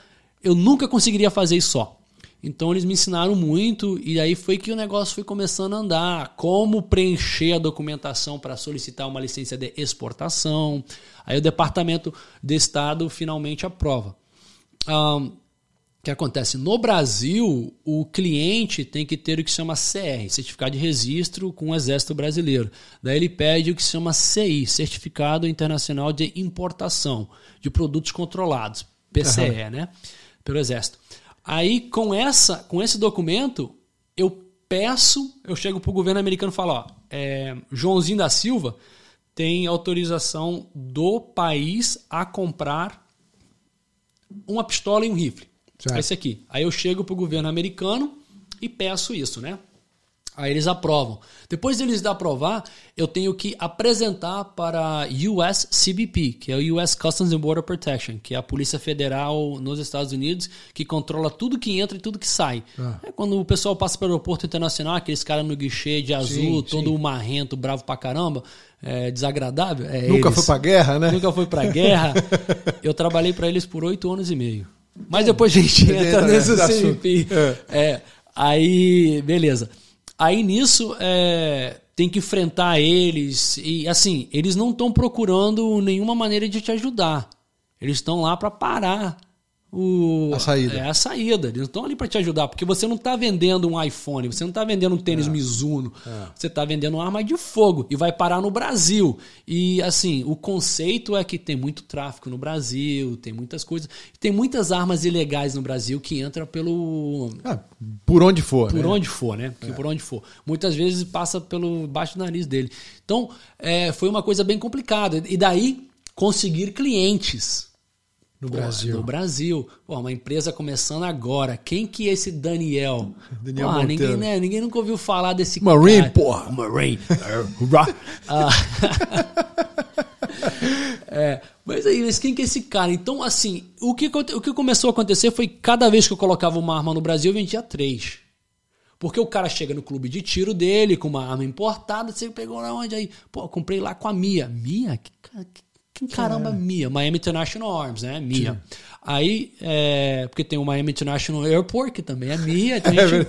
Eu nunca conseguiria fazer isso só. Então eles me ensinaram muito e aí foi que o negócio foi começando a andar. Como preencher a documentação para solicitar uma licença de exportação. Aí o Departamento de Estado finalmente aprova. Um, que acontece? No Brasil, o cliente tem que ter o que se chama CR, Certificado de Registro com o Exército Brasileiro. Daí ele pede o que se chama CI, Certificado Internacional de Importação de Produtos Controlados, PCE, uhum. né? Pelo Exército. Aí, com, essa, com esse documento, eu peço, eu chego para o governo americano e falo, ó, é, Joãozinho da Silva tem autorização do país a comprar uma pistola e um rifle. Certo. Esse aqui. Aí eu chego para o governo americano e peço isso, né? Aí eles aprovam. Depois deles aprovar, eu tenho que apresentar para US CBP, que é o US Customs and Border Protection, que é a Polícia Federal nos Estados Unidos, que controla tudo que entra e tudo que sai. Ah. É quando o pessoal passa pelo aeroporto internacional, aqueles caras no guichê de azul, sim, todo sim. marrento, bravo pra caramba, é, desagradável. É Nunca eles. foi pra guerra, né? Nunca foi pra guerra. [laughs] eu trabalhei para eles por oito anos e meio. Mas depois a gente entra nesse CMP. É. é. Aí, beleza. Aí nisso, é, tem que enfrentar eles. E assim, eles não estão procurando nenhuma maneira de te ajudar. Eles estão lá para parar o, a saída. É a saída. Eles estão ali para te ajudar, porque você não está vendendo um iPhone, você não está vendendo um tênis é. Mizuno, é. você está vendendo uma arma de fogo e vai parar no Brasil. E assim, o conceito é que tem muito tráfico no Brasil, tem muitas coisas, tem muitas armas ilegais no Brasil que entram pelo ah, por onde for, por né? onde for, né? É. Por onde for. Muitas vezes passa pelo baixo do nariz dele. Então, é, foi uma coisa bem complicada. E daí conseguir clientes No Pô, Brasil. No Brasil. Pô, uma empresa começando agora. Quem que é esse Daniel? Daniel Pô, Monteiro. ninguém, né, ninguém nunca ouviu falar desse Marine, cara. porra. Marine. Hurrah. [laughs] Ah. [laughs] É, mas aí, mas quem que é esse cara? Então, assim, o que, o que começou a acontecer foi cada vez que eu colocava uma arma no Brasil, eu vendia três. Porque o cara chega no clube de tiro dele com uma arma importada, você pegou na onde aí? Pô, comprei lá com a Mia. Mia? Que, que, caramba, Mia? Miami International Arms, né? Mia. Aí, é, porque tem o Miami International Airport, que também é Mia. [laughs] Tem gente,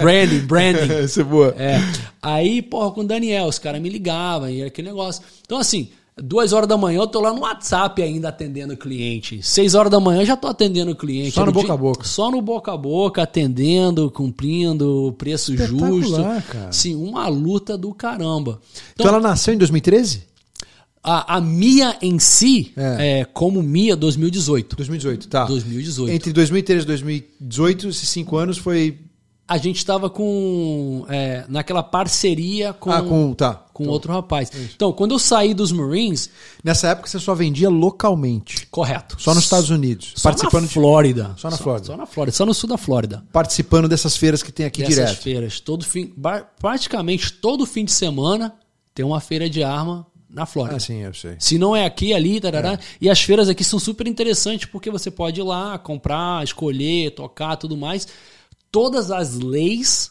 branding, branding. [laughs] Essa é boa. É. Aí, porra, com o Daniel, os caras me ligavam e era aquele negócio. Então, assim, duas horas da manhã eu tô lá no WhatsApp ainda atendendo o cliente. Seis horas da manhã eu já tô atendendo o cliente. Só no boca dia- a boca. Só no boca a boca, atendendo, cumprindo, preço justo. cara. Sim, uma luta do caramba. Então, Então, ela nasceu em 2013? A, a Mia em si, É. é. como Mia 2018. 2018, tá. 2018. Entre 2013 e 2018, esses cinco anos foi. A gente estava com. é, naquela parceria com, ah, com. Tá. com outro rapaz. Então, quando eu saí dos Marines, Nessa época você só vendia localmente. correto. Só nos Estados Unidos. Só participando, na de- Flórida. Só na Flórida. Só na Flórida. Só no sul da Flórida. participando dessas feiras que tem aqui Dessas direto. feiras. Todo fim, praticamente todo fim de semana tem uma feira de arma na Flórida. Ah, sim, eu sei. Se não é aqui, ali, tarará. E as feiras aqui são super interessantes porque você pode ir lá, comprar, escolher, tocar, tudo mais. Todas as leis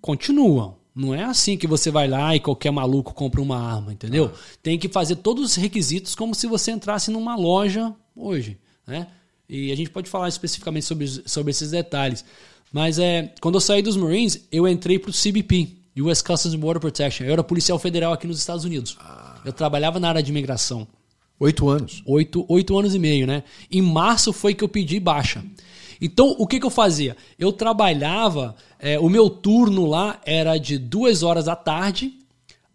continuam. Não é assim que você vai lá e qualquer maluco compra uma arma, entendeu? Tem que fazer todos os requisitos como se você entrasse numa loja hoje, né? E a gente pode falar especificamente sobre, sobre esses detalhes. Mas é, quando eu saí dos Marines, eu entrei pro CBP, US Customs and Border Protection. Eu era policial federal aqui nos Estados Unidos. Eu trabalhava na área de imigração. Oito anos. Oito, oito anos e meio, né? Em março foi que eu pedi baixa. Então, o que, que eu fazia? Eu trabalhava, é, o meu turno lá era de duas horas da tarde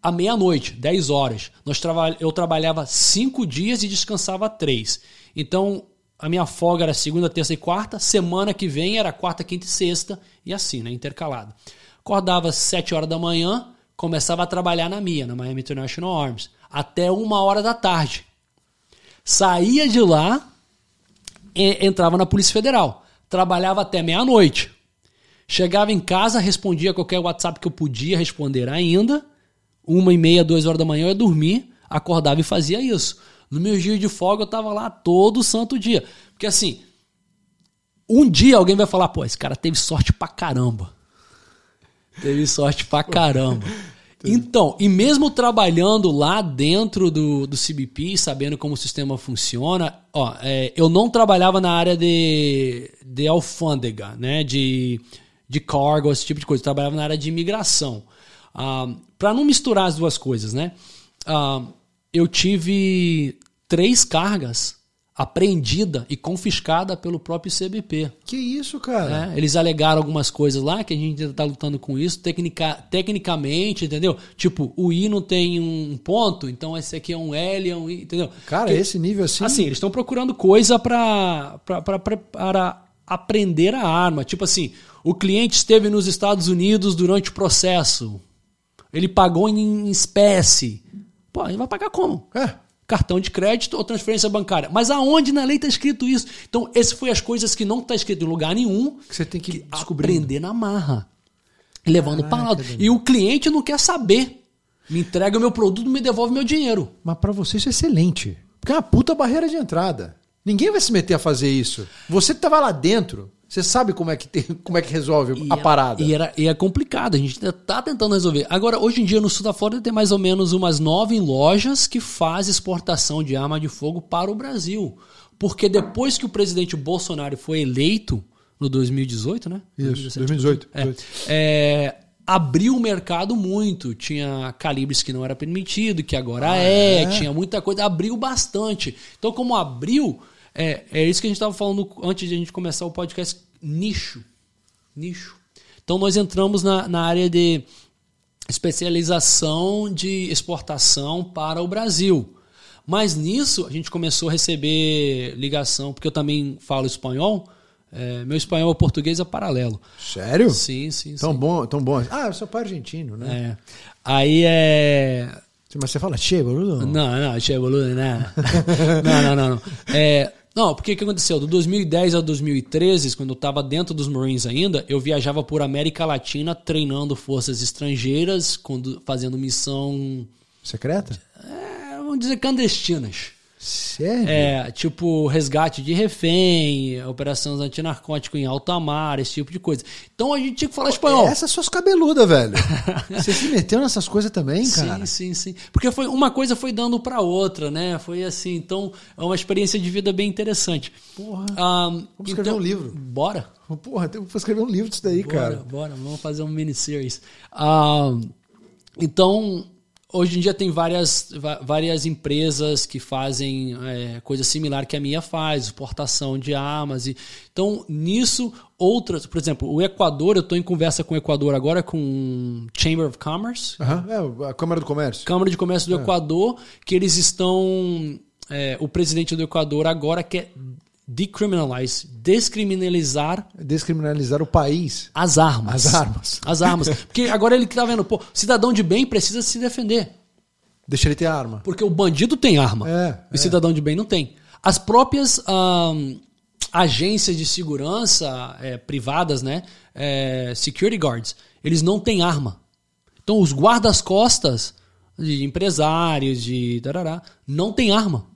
à meia-noite, 10 horas. Nós traba eu trabalhava cinco dias e descansava três. Então, a minha folga era segunda, terça e quarta. Semana que vem era quarta, quinta e sexta. E assim, né? Intercalado. Acordava às 7 horas da manhã, começava a trabalhar na MIA, na Miami International Arms, até uma hora da tarde. Saía de lá, entrava na Polícia Federal. Trabalhava até meia-noite. Chegava em casa, respondia qualquer WhatsApp que eu podia responder ainda. Uma e meia, duas horas da manhã eu ia dormir, acordava e fazia isso. No meu dia de folga eu tava lá todo santo dia. Porque assim, um dia alguém vai falar, pô, esse cara teve sorte pra caramba. Teve sorte pra caramba. [laughs] Então, e mesmo trabalhando lá dentro do, do CBP, sabendo como o sistema funciona, ó, é, eu não trabalhava na área de, de alfândega, né? De, de cargo, esse tipo de coisa. Eu trabalhava na área de imigração. Ah, para não misturar as duas coisas, né? Ah, eu tive três cargas apreendida e confiscada pelo próprio CBP. Que isso, cara? né? Eles alegaram algumas coisas lá que a gente ainda tá lutando com isso, tecnica, tecnicamente, entendeu? Tipo, o I não tem um ponto, então esse aqui é um L, é um I, entendeu? Cara, Que- esse nível assim. Assim, eles estão procurando coisa pra- para aprender a arma. Tipo assim, o cliente esteve nos Estados Unidos durante o processo. Ele pagou em espécie. Pô, ele vai pagar como? É. cartão de crédito ou transferência bancária. Mas aonde na lei está escrito isso? Então, esse foi as coisas que não está escrito em lugar nenhum. Que você tem que descobrir. Aprender na marra. Levando para lá. E o cliente não quer saber. Me entrega o meu produto, me devolve meu dinheiro. Mas pra você isso é excelente. Porque é uma puta barreira de entrada. Ninguém vai se meter a fazer isso. Você que tava lá dentro, você sabe como é que, tem, como é que resolve E a é- parada. E, era, e é complicado, a gente ainda tá tentando resolver. Agora, hoje em dia, no sul da Flórida, tem mais ou menos umas nove lojas que fazem exportação de arma de fogo para o Brasil. Porque depois que o presidente Bolsonaro foi eleito, no 2018, né? Isso, 2018. É, é, abriu o mercado muito. Tinha calibres que não era permitido, que agora é, é? tinha muita coisa, abriu bastante. Então, como abriu, é, é isso que a gente estava falando antes de a gente começar o podcast, nicho. Nicho. Então nós entramos na, na área de especialização de exportação para o Brasil. Mas nisso a gente começou a receber ligação, porque eu também falo espanhol. é, meu espanhol e português é paralelo. Sério? Sim, sim, Tão sim. bom, tão bom. Ah, eu sou pai argentino, né? É. Aí é. Mas você fala, che, boludo? Não, não, che boludo, não. [laughs] não, não, não, não. É, Não, porque o que aconteceu? Do 2010 ao 2013, quando eu estava dentro dos Marines ainda, eu viajava por América Latina treinando forças estrangeiras, fazendo missão. Secreta? É, vamos dizer clandestinas. Sério? É, tipo resgate de refém, operações antinarcótico em alta mar, esse tipo de coisa. Então a gente tinha que falar espanhol. Essas suas cabeludas, velho. [laughs] Você se meteu nessas coisas também, cara? Sim, sim, sim. Porque foi uma coisa foi dando para outra, né? Foi assim, então é uma experiência de vida bem interessante. Porra. Um, vamos escrever então, um livro. Bora. Porra, tem que escrever um livro disso daí, bora, cara. Bora, vamos fazer um mini-series. Um, então, Hoje em dia tem várias, várias empresas que fazem é, coisa similar que a minha faz, exportação de armas. E, então, nisso, outras, por exemplo, o Equador, eu estou em conversa com o Equador agora, com Chamber of Commerce. Uhum, é, a Câmara do Comércio. Câmara de Comércio do é. Equador, que eles estão. É, o presidente do Equador agora quer decriminalize, descriminalizar. Descriminalizar o país. As armas. As armas. As armas. Porque agora ele tá vendo, pô, cidadão de bem precisa se defender. Deixa ele ter arma. Porque o bandido tem arma. É, o é. cidadão de bem não tem. As próprias agências de segurança é, privadas, né? É, security guards, eles não têm arma. Então os guardas-costas de empresários, de. Darará, não têm arma.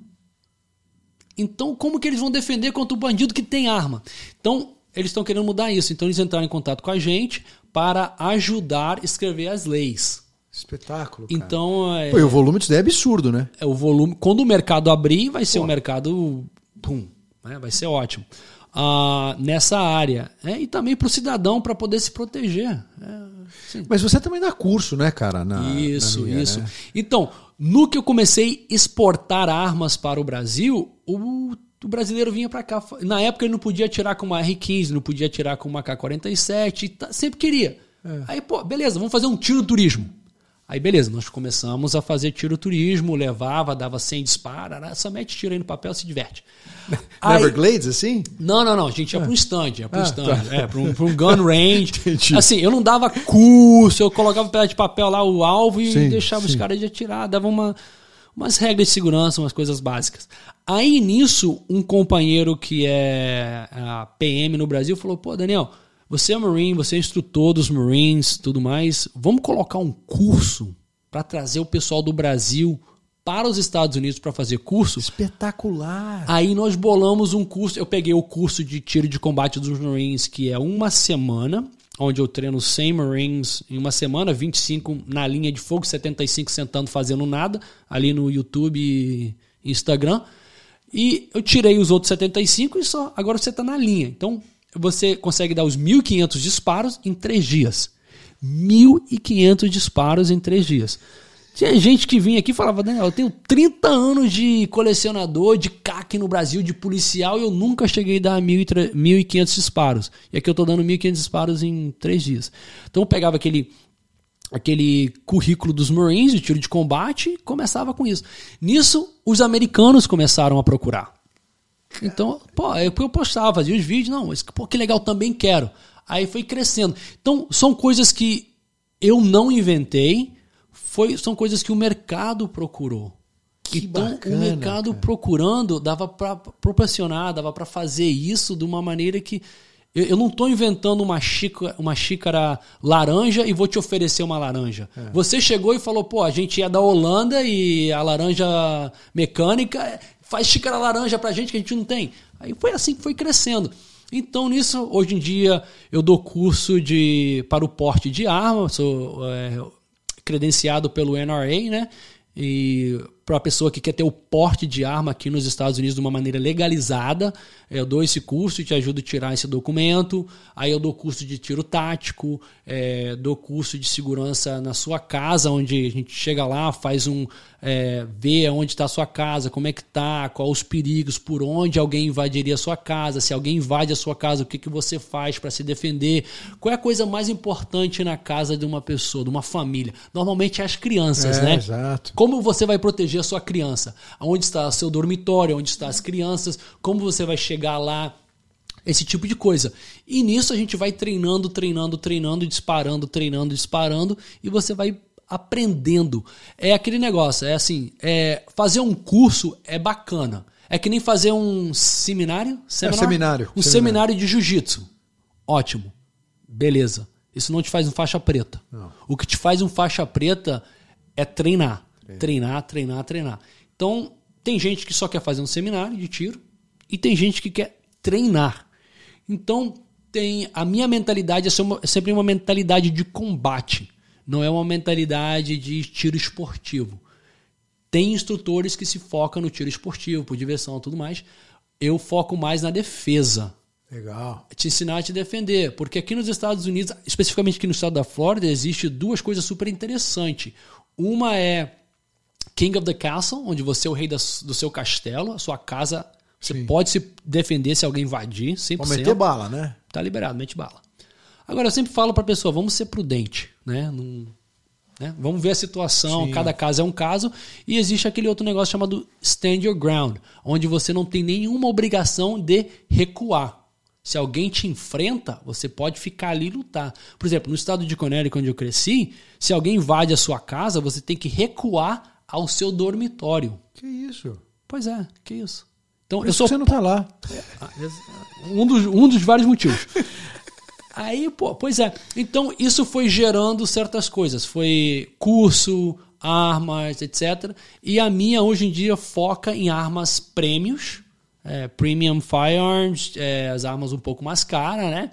Então, como que eles vão defender contra o bandido que tem arma? Então, eles estão querendo mudar isso. Então, eles entraram em contato com a gente para ajudar a escrever as leis. Espetáculo. Cara. Então, é, Pô, e o volume disso daí é absurdo, né? É o volume. Quando o mercado abrir, vai ser Pô. um mercado. Pum, né? vai ser ótimo. Ah, nessa área. É, e também para o cidadão para poder se proteger. É, Mas você também dá curso, né, cara? Na, isso, na minha, isso. Né? Então, no que eu comecei a exportar armas para o Brasil, o, o brasileiro vinha para cá. Na época ele não podia atirar com uma R15, não podia atirar com uma K-47, tá, sempre queria. É. Aí, pô, beleza, vamos fazer um tiro turismo. Aí, beleza, nós começamos a fazer tiro turismo, levava, dava 100 disparos, só mete tiro aí no papel se diverte. [laughs] Everglades, assim? Não, não, não. A gente ia ah. para um stand, ia para um ah, stand, tá. é, para um, um, gun range. [laughs] assim, eu não dava curso, eu colocava um pedaço de papel lá, o alvo, e sim, deixava sim. os caras de atirar, dava uma, umas regras de segurança, umas coisas básicas. Aí, nisso, um companheiro que é PM no Brasil falou, pô, Daniel você é Marine, você é instrutor dos Marines, tudo mais. Vamos colocar um curso para trazer o pessoal do Brasil para os Estados Unidos para fazer curso. Espetacular! Aí nós bolamos um curso. Eu peguei o curso de tiro de combate dos Marines, que é uma semana, onde eu treino 100 Marines em uma semana, 25 na linha de fogo, 75 sentando fazendo nada, ali no YouTube e Instagram. E eu tirei os outros 75 e só. Agora você está na linha. Então, você consegue dar os 1.500 disparos em três dias. 1.500 disparos em três dias. Tinha gente que vinha aqui e falava, Daniel, eu tenho 30 anos de colecionador, de CAC no Brasil, de policial, e eu nunca cheguei a dar 1.500 disparos. E aqui eu estou dando 1.500 disparos em três dias. Então eu pegava aquele, aquele currículo dos Marines, de tiro de combate, e começava com isso. Nisso, os americanos começaram a procurar. Então, pô, eu, eu postava, fazia os vídeos, não, mas, pô, que legal, também quero. Aí foi crescendo. Então, são coisas que eu não inventei, foi, são coisas que o mercado procurou. Que então, bacana, o mercado cara. procurando dava para proporcionar, dava para fazer isso de uma maneira que eu, eu não estou inventando uma xícara, uma xícara laranja e vou te oferecer uma laranja. É. Você chegou e falou, pô, a gente é da Holanda e a laranja mecânica faz xícara laranja pra gente que a gente não tem. Aí foi assim que foi crescendo. Então, nisso, hoje em dia, eu dou curso de para o porte de arma, sou é, credenciado pelo NRA, né? E para a pessoa que quer ter o porte de arma aqui nos Estados Unidos de uma maneira legalizada, eu dou esse curso e te ajudo a tirar esse documento. Aí eu dou curso de tiro tático, é, dou curso de segurança na sua casa, onde a gente chega lá, faz um. É, vê onde está a sua casa, como é que tá, quais os perigos, por onde alguém invadiria a sua casa, se alguém invade a sua casa, o que, que você faz para se defender, qual é a coisa mais importante na casa de uma pessoa, de uma família. Normalmente é as crianças, é, né? Exato. Como você vai proteger a sua criança? Onde está o seu dormitório? Onde estão as crianças? Como você vai chegar lá? Esse tipo de coisa. E nisso a gente vai treinando, treinando, treinando, disparando, treinando, disparando, e você vai aprendendo. É aquele negócio, é assim, é, fazer um curso é bacana. É que nem fazer um seminário? Seminário. É, seminário. Um seminário, seminário de jiu-jitsu. Ótimo. Beleza. Isso não te faz um faixa preta. Não. O que te faz um faixa preta é treinar. É. Treinar, treinar, treinar. Então, tem gente que só quer fazer um seminário de tiro e tem gente que quer treinar. Então, tem a minha mentalidade é sempre uma mentalidade de combate, não é uma mentalidade de tiro esportivo. Tem instrutores que se focam no tiro esportivo, por diversão e tudo mais. Eu foco mais na defesa. Legal. Te ensinar a te defender. Porque aqui nos Estados Unidos, especificamente aqui no estado da Flórida, existe duas coisas super interessantes. Uma é King of the Castle, onde você é o rei do seu castelo, a sua casa você Sim. pode se defender se alguém invadir, 100%. Pode meter bala, né? Tá liberado, mete bala. Agora, eu sempre falo pra pessoa, vamos ser prudente, né? Num, né? Vamos ver a situação, Sim. cada caso é um caso. E existe aquele outro negócio chamado stand your ground, onde você não tem nenhuma obrigação de recuar. Se alguém te enfrenta, você pode ficar ali e lutar. Por exemplo, no estado de Connecticut, onde eu cresci, se alguém invade a sua casa, você tem que recuar ao seu dormitório. Que isso? Pois é, que isso. Então, Por eu sou. Você não tá lá. [laughs] Um dos, um dos vários motivos. [laughs] Aí, pô, pois é. Então, isso foi gerando certas coisas. Foi curso, armas, etc. E a minha, hoje em dia, foca em armas prêmios, é, premium firearms, é, as armas um pouco mais caras, né?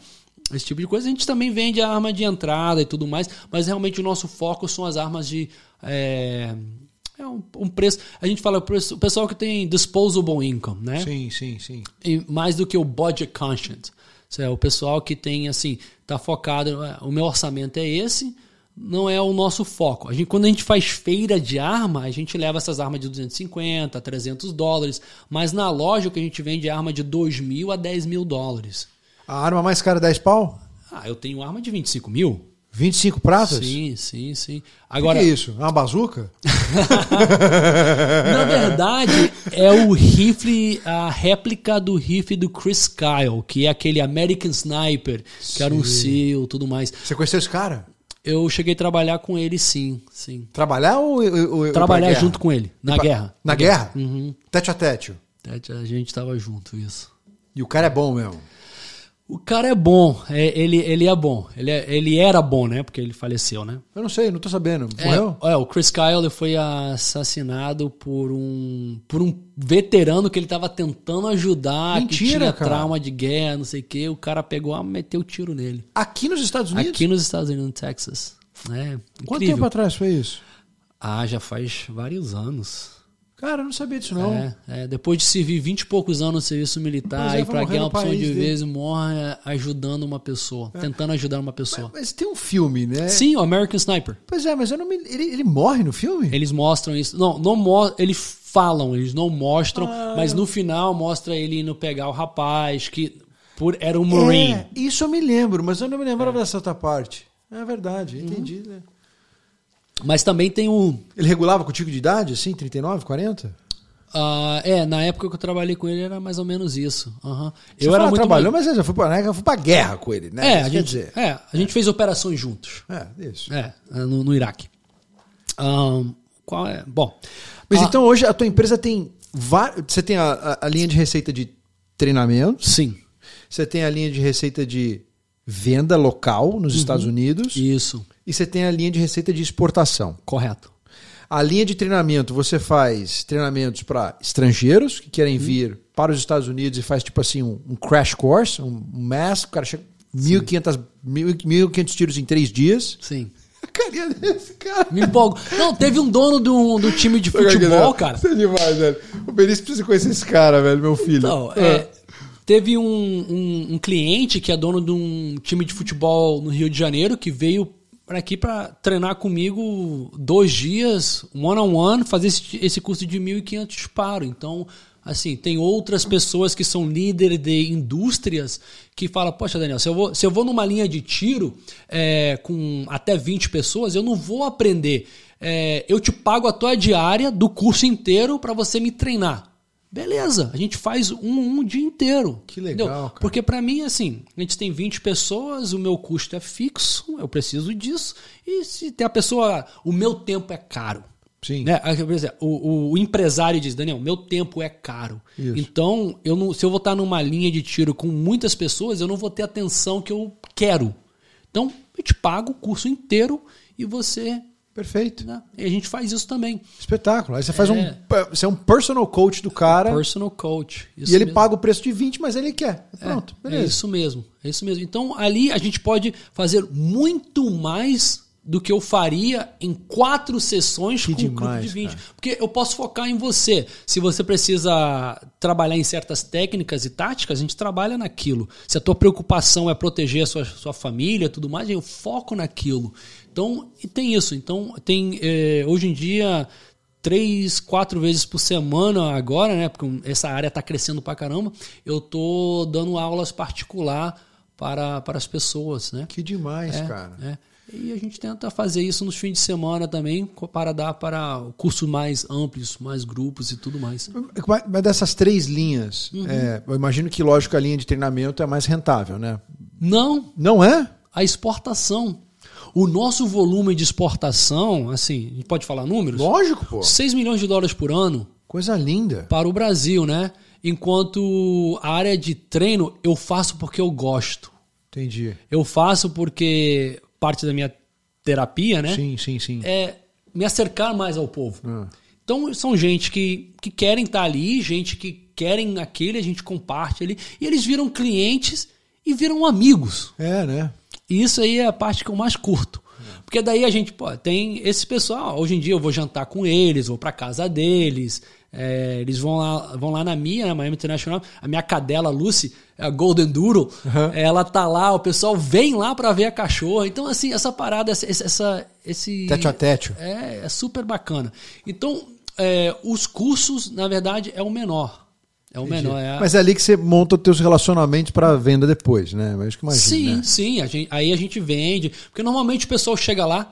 Esse tipo de coisa. A gente também vende a arma de entrada e tudo mais, mas realmente o nosso foco são as armas de. É, é um, um, preço. A gente fala o pessoal que tem disposable income, né? Sim, sim, sim. E mais do que o budget conscious. É o pessoal que tem assim, tá focado, ah, o meu orçamento é esse, não é o nosso foco. A gente, quando a gente faz feira de arma, a gente leva essas armas de 250, 300 dólares, mas na loja o que a gente vende é arma de 2 mil a 10 mil dólares. A arma mais cara é 10 pau? Ah, eu tenho arma de 25 mil. 25 pratas? Sim, sim, sim. Agora, o que é isso? É uma bazuca? [laughs] Na verdade, é o rifle, a réplica do rifle do Chris Kyle, que é aquele American Sniper, que sim. era um SEAL tudo mais. Você conheceu esse cara? Eu cheguei a trabalhar com ele, sim, sim. Trabalhar ou... ou Trabalhar junto com ele, na pra... guerra. Na, na guerra? guerra? Uhum. Tete a tete? A gente tava junto, isso. E o cara é bom mesmo? O cara é bom, é, ele, ele é bom. Ele, é, ele era bom, né? Porque ele faleceu, né? Eu não sei, não tô sabendo. Morreu? É, é, o Chris Kyle foi assassinado por um, por um veterano que ele tava tentando ajudar, Mentira, que tinha cara. trauma de guerra, não sei o quê. O cara pegou e meteu o tiro nele. Aqui nos Estados Unidos? Aqui nos Estados Unidos, no Texas. É, Quanto tempo atrás foi isso? Ah, já faz vários anos. Cara, eu não sabia disso, não. É, é, depois de servir 20 e poucos anos no serviço militar, é, e para ganhar uma opção de vez, morre ajudando uma pessoa, é. tentando ajudar uma pessoa. Mas, mas, tem um filme, né? Sim, o American Sniper. Pois é, mas eu não me... ele, ele morre no filme? Eles mostram isso. Não, não mo... eles falam, eles não mostram, ah. mas no final mostra ele indo pegar o rapaz, que por... era um Marine. É, isso eu me lembro, mas eu não me lembrava dessa outra parte. É verdade, entendi, uhum. né? Mas também tem o. Ele regulava contigo de idade, assim, 39, 40? Uh, é, na época que eu trabalhei com ele era mais ou menos isso. Uhum. Você eu era muito trabalhou, mais... mas eu já fui pra, eu fui pra guerra com ele, né? É, a gente, dizer. é, a é. gente fez operações juntos. É, isso. É, no, no Iraque. Um, qual é? Bom. Mas uh, então hoje a tua empresa tem. Você tem a, a, a linha de receita de treinamento? Sim. Você tem a linha de receita de venda local nos uhum. Estados Unidos. Isso. E você tem a linha de receita de exportação. Correto. A linha de treinamento, você faz treinamentos para estrangeiros que querem uhum. vir para os Estados Unidos e faz tipo assim um, um crash course, um, mass, o cara chega 1.500 tiros em três dias. Sim. [laughs] A carinha desse cara. Me empolgo. Não, teve um dono do, do time de [laughs] futebol, cara. Isso é demais, velho. O Benício precisa conhecer esse cara, velho, meu filho. Então, é. é Teve um, um, um, cliente que é dono de um time de futebol no Rio de Janeiro que veio para aqui para treinar comigo dois dias, one on one, fazer esse, esse curso de 1.500 disparos. Então, assim, tem outras pessoas que são líderes de indústrias que falam, poxa, Daniel, se eu vou, se eu vou numa linha de tiro é, com até 20 pessoas, eu não vou aprender. É, eu te pago a tua diária do curso inteiro para você me treinar. Beleza, a gente faz um, um dia inteiro. Que legal. Porque para mim, assim, a gente tem 20 pessoas, o meu custo é fixo, eu preciso disso. E se tem a pessoa. O meu tempo é caro. Sim. Né? O, o empresário diz, Daniel, meu tempo é caro. Isso. Então, eu não, se eu vou estar numa linha de tiro com muitas pessoas, eu não vou ter a atenção que eu quero. Então, eu te pago o curso inteiro e você. Perfeito. Né? E a gente faz isso também. Espetáculo. Aí você faz É. um. Você é um personal coach do cara Personal coach. e ele mesmo. paga o preço de 20, mas ele quer. É, Pronto, É beleza. isso mesmo, é isso mesmo. Então ali a gente pode fazer muito mais do que eu faria em quatro sessões Que com um demais, grupo de 20. cara. Porque eu posso focar em você. Se você precisa trabalhar em certas técnicas e táticas, a gente trabalha naquilo. Se a tua preocupação é proteger a sua, sua família e tudo mais, eu foco naquilo. Então, e tem isso. Então, tem eh, hoje em dia três, quatro vezes por semana agora, né? Porque essa área está crescendo pra caramba. Eu tô dando aulas particular para, para as pessoas, né? Que demais, É, cara. é. E a gente tenta fazer isso nos fins de semana também, para dar para cursos mais amplos, mais grupos e tudo mais. Mas mas dessas três linhas, Uhum. é, eu imagino que, lógico, a linha de treinamento é mais rentável, né? Não, Não é? a exportação. O nosso volume de exportação, assim, a gente pode falar números? Lógico, pô. 6 milhões de dólares por ano Coisa linda. para o Brasil, né? Enquanto a área de treino eu faço porque eu gosto. Entendi. Eu faço porque parte da minha terapia, né? Sim, sim, sim. É me acercar mais ao povo. Ah. Então são gente que, que querem estar ali, gente que querem aquele, a gente comparte ali, e eles viram clientes e viram amigos. É, né? E isso aí é a parte que eu mais curto. Porque daí a gente pô, tem esse pessoal. Hoje em dia eu vou jantar com eles, vou pra casa deles. É, eles vão lá, vão lá na minha, na Miami International. A minha cadela Lucy, a Golden Doodle, ela tá lá. O pessoal vem lá pra ver a cachorra. Então, assim, essa parada, essa, essa- esse. Tete a tete. É, é super bacana. Então, é, os cursos, na verdade, é o menor. É o menor. É a- Mas é ali que você monta os teus relacionamentos para venda depois, né? Mas acho que imagina. Sim, né? sim. a gente- aí a gente vende. Porque normalmente o pessoal chega lá,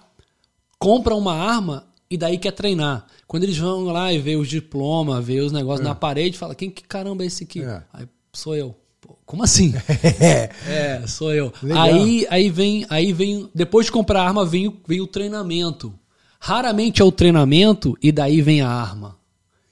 compra uma arma e daí quer treinar. Quando eles vão lá e vê os diplomas, vê os negócios na parede, fala: quem que caramba é esse aqui? É. Aí sou eu. Pô, como assim? [laughs] É. É, sou eu. Legal. Aí, aí vem, aí vem, depois de comprar a arma, vem, o- vem o treinamento. Raramente é o treinamento e daí vem a arma.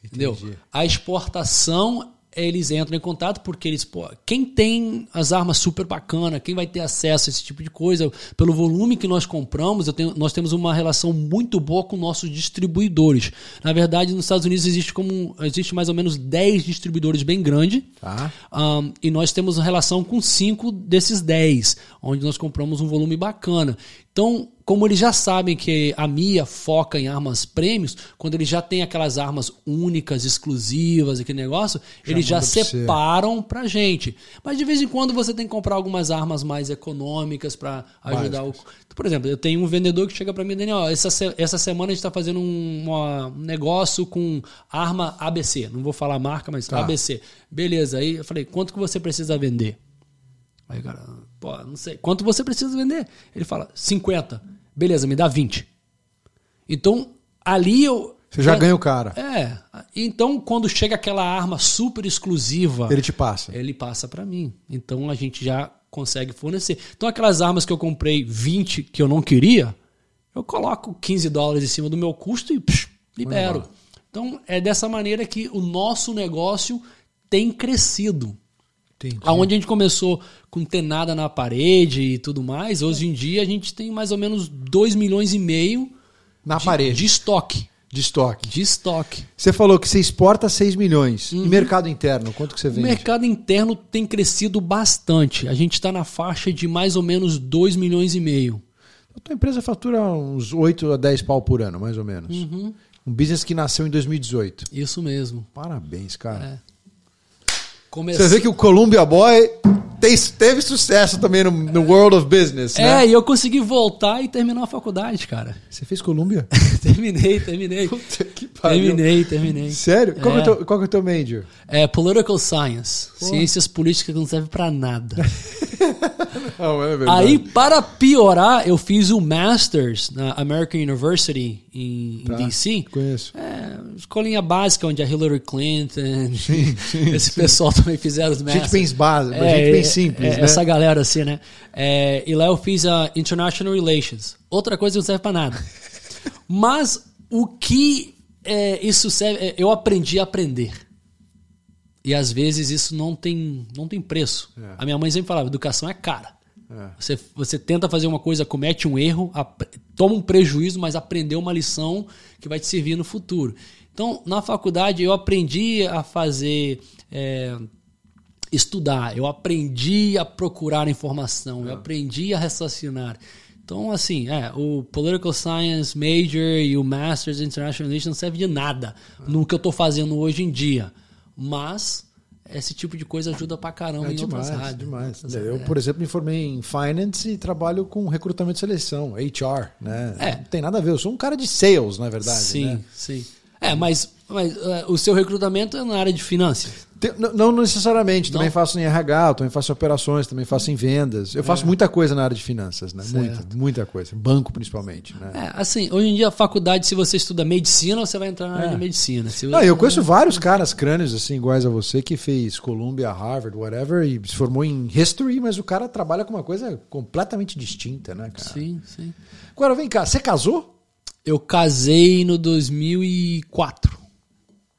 Entendeu? Entendi. A exportação, eles entram em contato porque eles, pô, quem tem as armas super bacana, quem vai ter acesso a esse tipo de coisa, pelo volume que nós compramos, tenho- nós temos uma relação muito boa com nossos distribuidores. Na verdade, nos Estados Unidos existe como existe mais ou menos 10 distribuidores bem grandes. Tá. Um, e nós temos uma relação com cinco desses 10, onde nós compramos um volume bacana. Então, como eles já sabem que a Mia foca em armas prêmios, quando eles já têm aquelas armas únicas, exclusivas, aquele negócio, eles já manda pra separam pra gente. Mas de vez em quando você tem que comprar algumas armas mais econômicas para ajudar o. Por exemplo, eu tenho um vendedor que chega para mim, Daniel, essa, se- essa semana a gente está fazendo um, uma- um negócio com arma ABC. Não vou falar a marca, mas Tá. ABC. Beleza. Aí eu falei, quanto que você precisa vender? Aí o cara, pô, não sei. Quanto você precisa vender? Ele fala, 50. Beleza, me dá 20. Então, ali eu. Você já ganha o cara. É. Então, quando chega aquela arma super exclusiva, Ele te passa. ele passa para mim. Então a gente já consegue fornecer. Então aquelas armas que eu comprei 20 que eu não queria, eu coloco 15 dólares em cima do meu custo e psh, libero. Então é dessa maneira que o nosso negócio tem crescido. Entendi. Aonde a gente começou com ter nada na parede e tudo mais, hoje em dia a gente tem mais ou menos 2 milhões e meio Na de, parede. de estoque. De estoque. De estoque. Você falou que você exporta 6 milhões. E mercado interno, quanto que você Uhum. O vende? mercado interno tem crescido bastante. A gente está na faixa de mais ou menos 2 milhões e meio. A tua empresa fatura uns 8 a 10 pau por ano, mais ou menos. Uhum. Um business que nasceu em 2018. Isso mesmo. Parabéns, cara. É. Você vê que o Columbia Boy teve sucesso também no, no World of Business, É, né? e eu consegui voltar e terminar a faculdade, cara. Você fez Columbia? [laughs] terminei, terminei. Puta que pariu. terminei, terminei. Sério? Qual, que é É. o teu, qual é o teu major? É Political Science. Ciências políticas que não servem pra nada. [laughs] Não, é Aí, para piorar, eu fiz o Masters na American University em, em Tá. DC. Conheço. É, escolinha básica onde a Hillary Clinton, [laughs] esse pessoal também fizeram os Masters. Gente bem básica, É, gente bem é, simples, é, né? Essa galera assim, né? É, e lá eu fiz a International Relations. Outra coisa não serve pra nada. Mas o que é, isso serve? é, eu aprendi a aprender. E às vezes isso não tem, não tem preço. É. A minha mãe sempre falava: educação é cara. É. Você, você tenta fazer uma coisa, comete um erro, toma um prejuízo, mas aprendeu uma lição que vai te servir no futuro. Então, na faculdade, eu aprendi a fazer. é, estudar, eu aprendi a procurar informação, eu aprendi a raciocinar. Então, assim, é, o Political Science Major e o Masters in International Relations não serve de nada no que eu estou fazendo hoje em dia. Mas esse tipo de coisa ajuda pra caramba É em demais, outras rádios. demais. Eu, é. por exemplo, me formei em Finance e trabalho com recrutamento e seleção, HR, né? É. Não tem nada a ver, eu sou um cara de sales, na verdade. Sim, né? sim. É, mas, mas é, o seu recrutamento é na área de finanças. Tem- não, não necessariamente, também Não? faço em RH, também faço em operações, também faço em vendas. Eu faço muita coisa na área de finanças, né? Muita, Certo. muita coisa. Banco, principalmente. Né? É, assim, hoje em dia a faculdade, se você estuda medicina, você vai entrar na área É. de medicina. Se Não, você- eu conheço vários caras crânios assim iguais a você que fez Columbia, Harvard, whatever e se formou em history, mas o cara trabalha com uma coisa completamente distinta, né, cara? Sim, sim. Agora vem cá, você casou? Eu casei no 2004.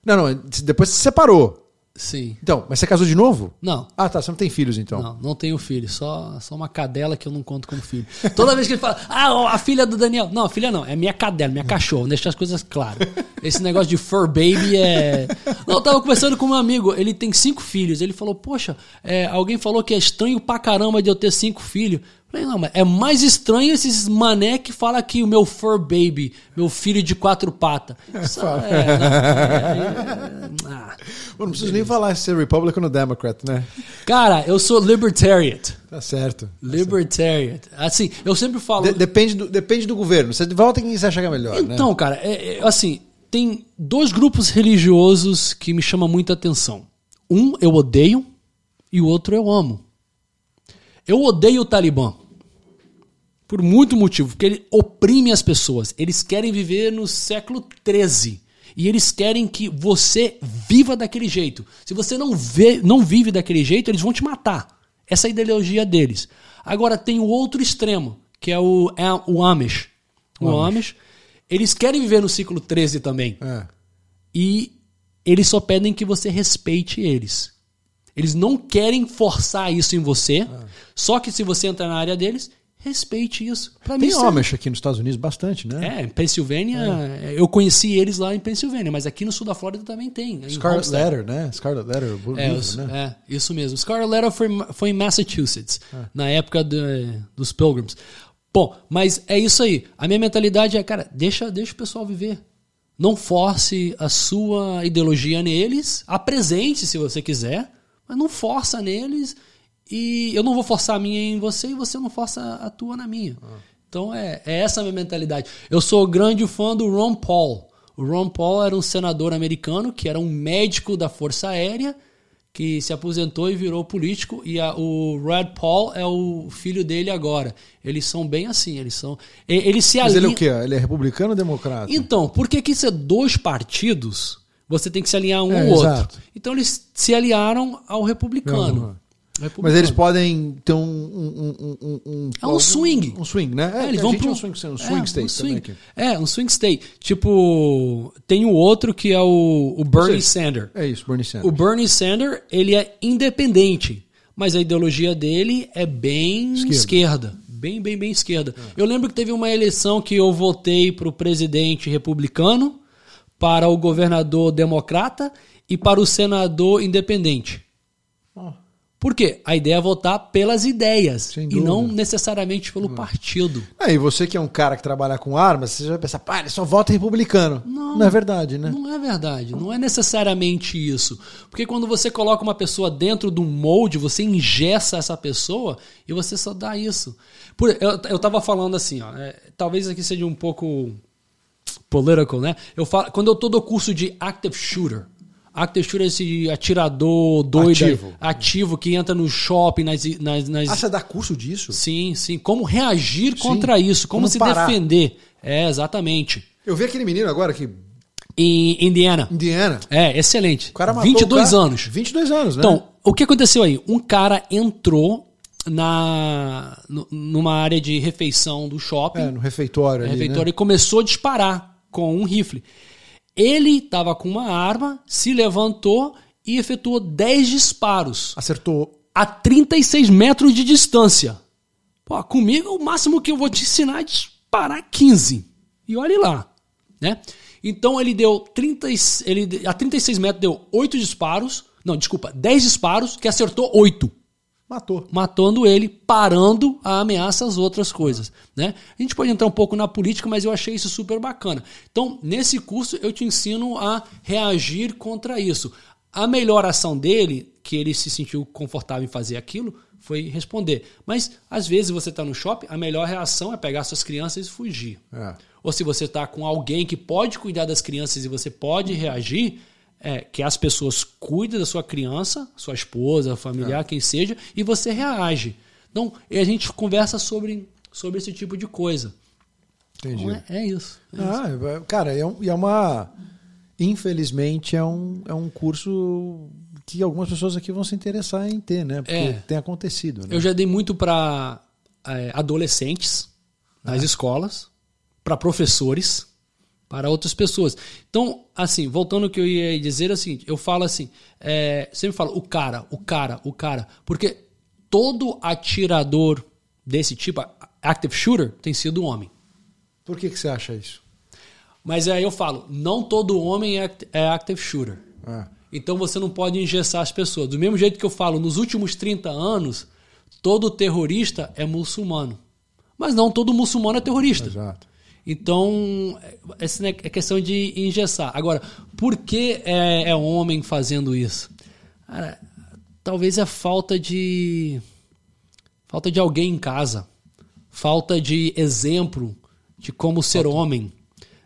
Não, não, depois você se separou. Sim. Então, mas você casou de novo? Não. Ah, tá, você não tem filhos então. Não, não tenho filho, só, só uma cadela que eu não conto como filho. Toda vez que ele fala, ah, a filha do Daniel. Não, a filha não, é minha cadela, minha cachorro, deixa as coisas claras. Esse negócio de fur baby é. Não, eu tava conversando com um amigo, ele tem cinco filhos. Ele falou, poxa, é, alguém falou que é estranho pra caramba de eu ter cinco filhos. Falei, não, mas é mais estranho esses mané que fala que o meu fur baby, meu filho de quatro patas. [laughs] Isso é, é, é, é, [laughs] ah. Não preciso nem falar se é Republican ou Democrat, né? Cara, eu sou libertarian. Tá certo. Libertarian. Assim, eu sempre falo. De- depende, do, depende do governo. Você volta quem você acha que é melhor, né? Então, cara, é- é, assim, tem dois grupos religiosos que me chamam muita atenção. Um eu odeio e o outro eu amo. Eu odeio o Talibã. Por muito motivo, porque ele oprime as pessoas. Eles querem viver no século XIII. E eles querem que você viva daquele jeito. Se você não, vê, não vive daquele jeito, eles vão te matar. Essa é a ideologia deles. Agora tem o outro extremo, que é o, é o Amish. O Amish. Eles querem viver no século XIII também. É. E eles só pedem que você respeite eles. Eles não querem forçar isso em você. Só que se você entrar na área deles, respeite isso. Pra mim, Tem isso é- Amish aqui nos Estados Unidos bastante, né? é, em Pensilvânia, eu conheci eles lá em Pensilvânia, mas aqui no sul da Flórida também tem. em Scarlet. Letter, né? Scarlet Letter, É, os- né? é, isso mesmo. Scarlet Letter foi, foi em Massachusetts, na época de- dos Pilgrims. Bom, mas é isso aí. A minha mentalidade é, cara, deixa, deixa o pessoal viver. Não force a sua ideologia neles, apresente se você quiser, mas não força neles e eu não vou forçar a minha em você e você não força a tua na minha. Então é, é essa a minha mentalidade. Eu sou grande fã do Ron Paul. O Ron Paul era um senador americano que era um médico da Força Aérea que se aposentou e virou político e a- o Red Paul é o filho dele agora. Eles são bem assim, eles são eles se Mas ele é o quê? Ele é republicano ou democrata? então, porque que isso é dois partidos, você tem que se alinhar um É, ao outro. exato. Então eles se aliaram ao republicano. Uhum. Mas eles podem ter um. um, um, um, um É um swing. Um swing, né? É, eles a vão pro é um swing, um swing é, state um swing. É, um swing state. Tipo, tem o outro que é o, o Bernie Sanders. É isso, Bernie Sanders. O Bernie Sanders, ele é independente, mas a ideologia dele é bem Esquerda. esquerda. Bem, bem, bem esquerda. Eu lembro que teve uma eleição que eu votei para o presidente republicano, para o governador democrata e para o senador independente. Ó, Por quê? A ideia é votar pelas ideias e não necessariamente pelo partido. Aí você que é um cara que trabalha com armas, você vai pensar, pá, ele só vota republicano. Não, é verdade, né? Não é verdade, não é necessariamente isso. Porque quando você coloca uma pessoa dentro de um molde, você ingessa essa pessoa e você só dá isso. Por, eu, eu tava falando assim, ó, é, talvez aqui seja um pouco political, né? Eu falo, quando eu tô do curso de active shooter, shooter é esse atirador doido, Ativo. ativo que entra no shopping, nas, nas, nas Ah, você dá curso disso? Sim, sim. Como reagir contra isso, como, Como se parar. defender. É, exatamente. Eu vi aquele menino agora que. Em Indiana. Indiana. É, excelente. O cara matou 22 o cara- anos. 22 anos, né? Então, o que aconteceu aí? Um cara entrou na nu- numa área de refeição do shopping, É, no refeitório ali. refeitório, Né? e começou a disparar com um rifle. Ele estava com uma arma, se levantou e efetuou 10 disparos. Acertou. A 36 metros de distância. Pô, comigo o máximo que eu vou te ensinar é disparar 15. E olhe lá, né? Então ele deu 30, ele, a 36 metros deu 8 disparos. Não, desculpa, 10 disparos que acertou 8. Matou. Matando ele, parando a ameaça às outras coisas. Né? A gente pode entrar um pouco na política, mas eu achei isso super bacana. Então, nesse curso, eu te ensino a reagir contra isso. A melhor ação dele, que ele se sentiu confortável em fazer aquilo, foi responder. Mas, às vezes, você está no shopping, a melhor reação é pegar suas crianças e fugir. É. Ou se você está com alguém que pode cuidar das crianças e você pode reagir, é, que as pessoas cuidem da sua criança, sua esposa, familiar, é. quem seja, e você reage. Então, a gente conversa sobre, sobre esse tipo de coisa. Entendi. Então, é, é, isso. É ah, isso. É, cara, é, um, é uma. Infelizmente, é um, é um curso que algumas pessoas aqui vão se interessar em ter, né? Porque é. tem acontecido. Né? Eu já dei muito para é, adolescentes nas escolas, para professores para outras pessoas. Então, assim, voltando ao que eu ia dizer, assim, eu falo assim, é, sempre falo o cara, o cara, o cara, porque todo atirador desse tipo, active shooter, tem sido homem. Por que, que você acha isso? Mas aí eu falo, não todo homem é, é active shooter. É. Então você não pode engessar as pessoas. Do mesmo jeito que eu falo, nos últimos 30 anos, todo terrorista é muçulmano. Mas não todo muçulmano é terrorista. Exato. Então, essa é questão de engessar. Agora, por que é, é homem fazendo isso? Cara, talvez é falta de. falta de alguém em casa. Falta de exemplo de como ser falta. homem.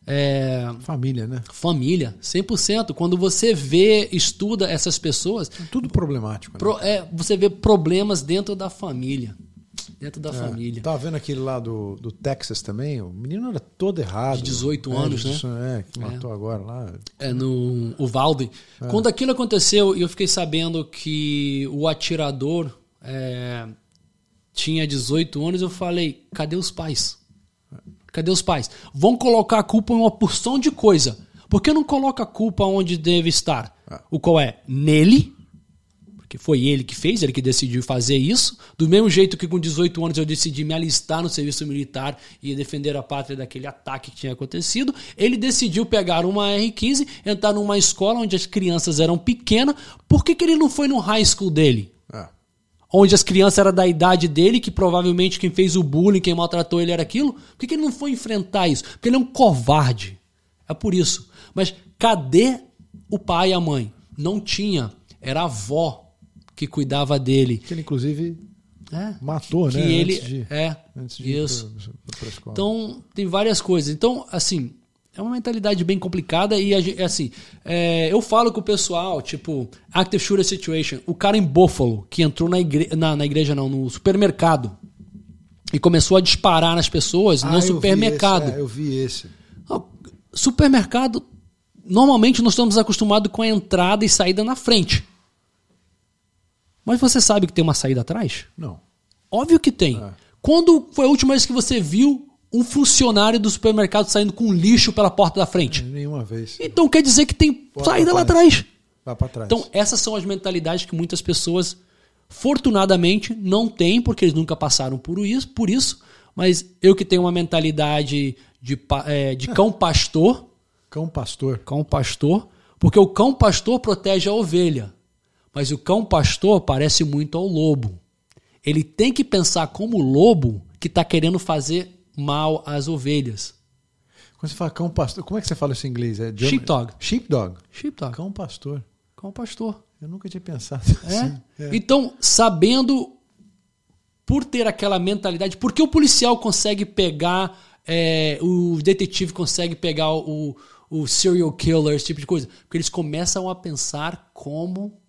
É, família, né? Família, 100%. Quando você vê, estuda essas pessoas. É tudo problemático. Né? Pro, é, você vê problemas dentro da família dentro da é, família. Tava vendo aquele lá do, do Texas também, o menino era todo errado. De 18 é, anos, né? É, que matou é. agora lá. É, no o Valden. É. Quando aquilo aconteceu, eu fiquei sabendo que o atirador é, tinha 18 anos, eu falei, cadê os pais? Cadê os pais? Vão colocar a culpa em uma porção de coisa. Por que não coloca a culpa onde deve estar? É. O qual é? Nele porque foi ele que fez, ele que decidiu fazer isso. Do mesmo jeito que com 18 anos eu decidi me alistar no serviço militar e defender a pátria daquele ataque que tinha acontecido, ele decidiu pegar uma R15, entrar numa escola onde as crianças eram pequenas. Por que, que ele não foi no high school dele? É. Onde as crianças eram da idade dele, que provavelmente quem fez o bullying, quem maltratou ele era aquilo. Por que, que ele não foi enfrentar isso? Porque ele é um covarde. É por isso. Mas cadê o pai e a mãe? Não tinha. Era a avó que cuidava dele. Que ele, inclusive, é, matou, que né? Ele, antes de, é, antes de isso. Pra, pra escola. Então, tem várias coisas. Então, assim, é uma mentalidade bem complicada e, assim, é, eu falo com o pessoal, tipo, active shooter situation, o cara em Buffalo, que entrou na, igre na, na igreja, não, no supermercado, e começou a disparar nas pessoas ah, no supermercado. Eu vi esse. É, eu vi esse. Supermercado, normalmente nós estamos acostumados com a entrada e saída na frente. Mas você sabe que tem uma saída atrás? Não. Óbvio que tem. É. Quando foi a última vez que você viu um funcionário do supermercado saindo com lixo pela porta da frente? É, nenhuma vez. Então quer dizer que tem saída lá atrás. Vai para trás. Então essas são as mentalidades que muitas pessoas, fortunadamente, não têm, porque eles nunca passaram por isso. Por isso mas eu que tenho uma mentalidade de, é, de cão pastor. Cão pastor. Cão pastor. Porque o cão pastor protege a ovelha. Mas o cão pastor parece muito ao lobo. Ele tem que pensar como o lobo que está querendo fazer mal às ovelhas. Quando você fala cão pastor, como é que você fala isso em inglês? É Sheepdog. Sheepdog. Sheepdog. Cão pastor. Cão pastor. Eu nunca tinha pensado é? assim. É. Então, sabendo, por ter aquela mentalidade, porque o policial consegue pegar, é, o detetive consegue pegar o, o serial killer, esse tipo de coisa? Porque eles começam a pensar como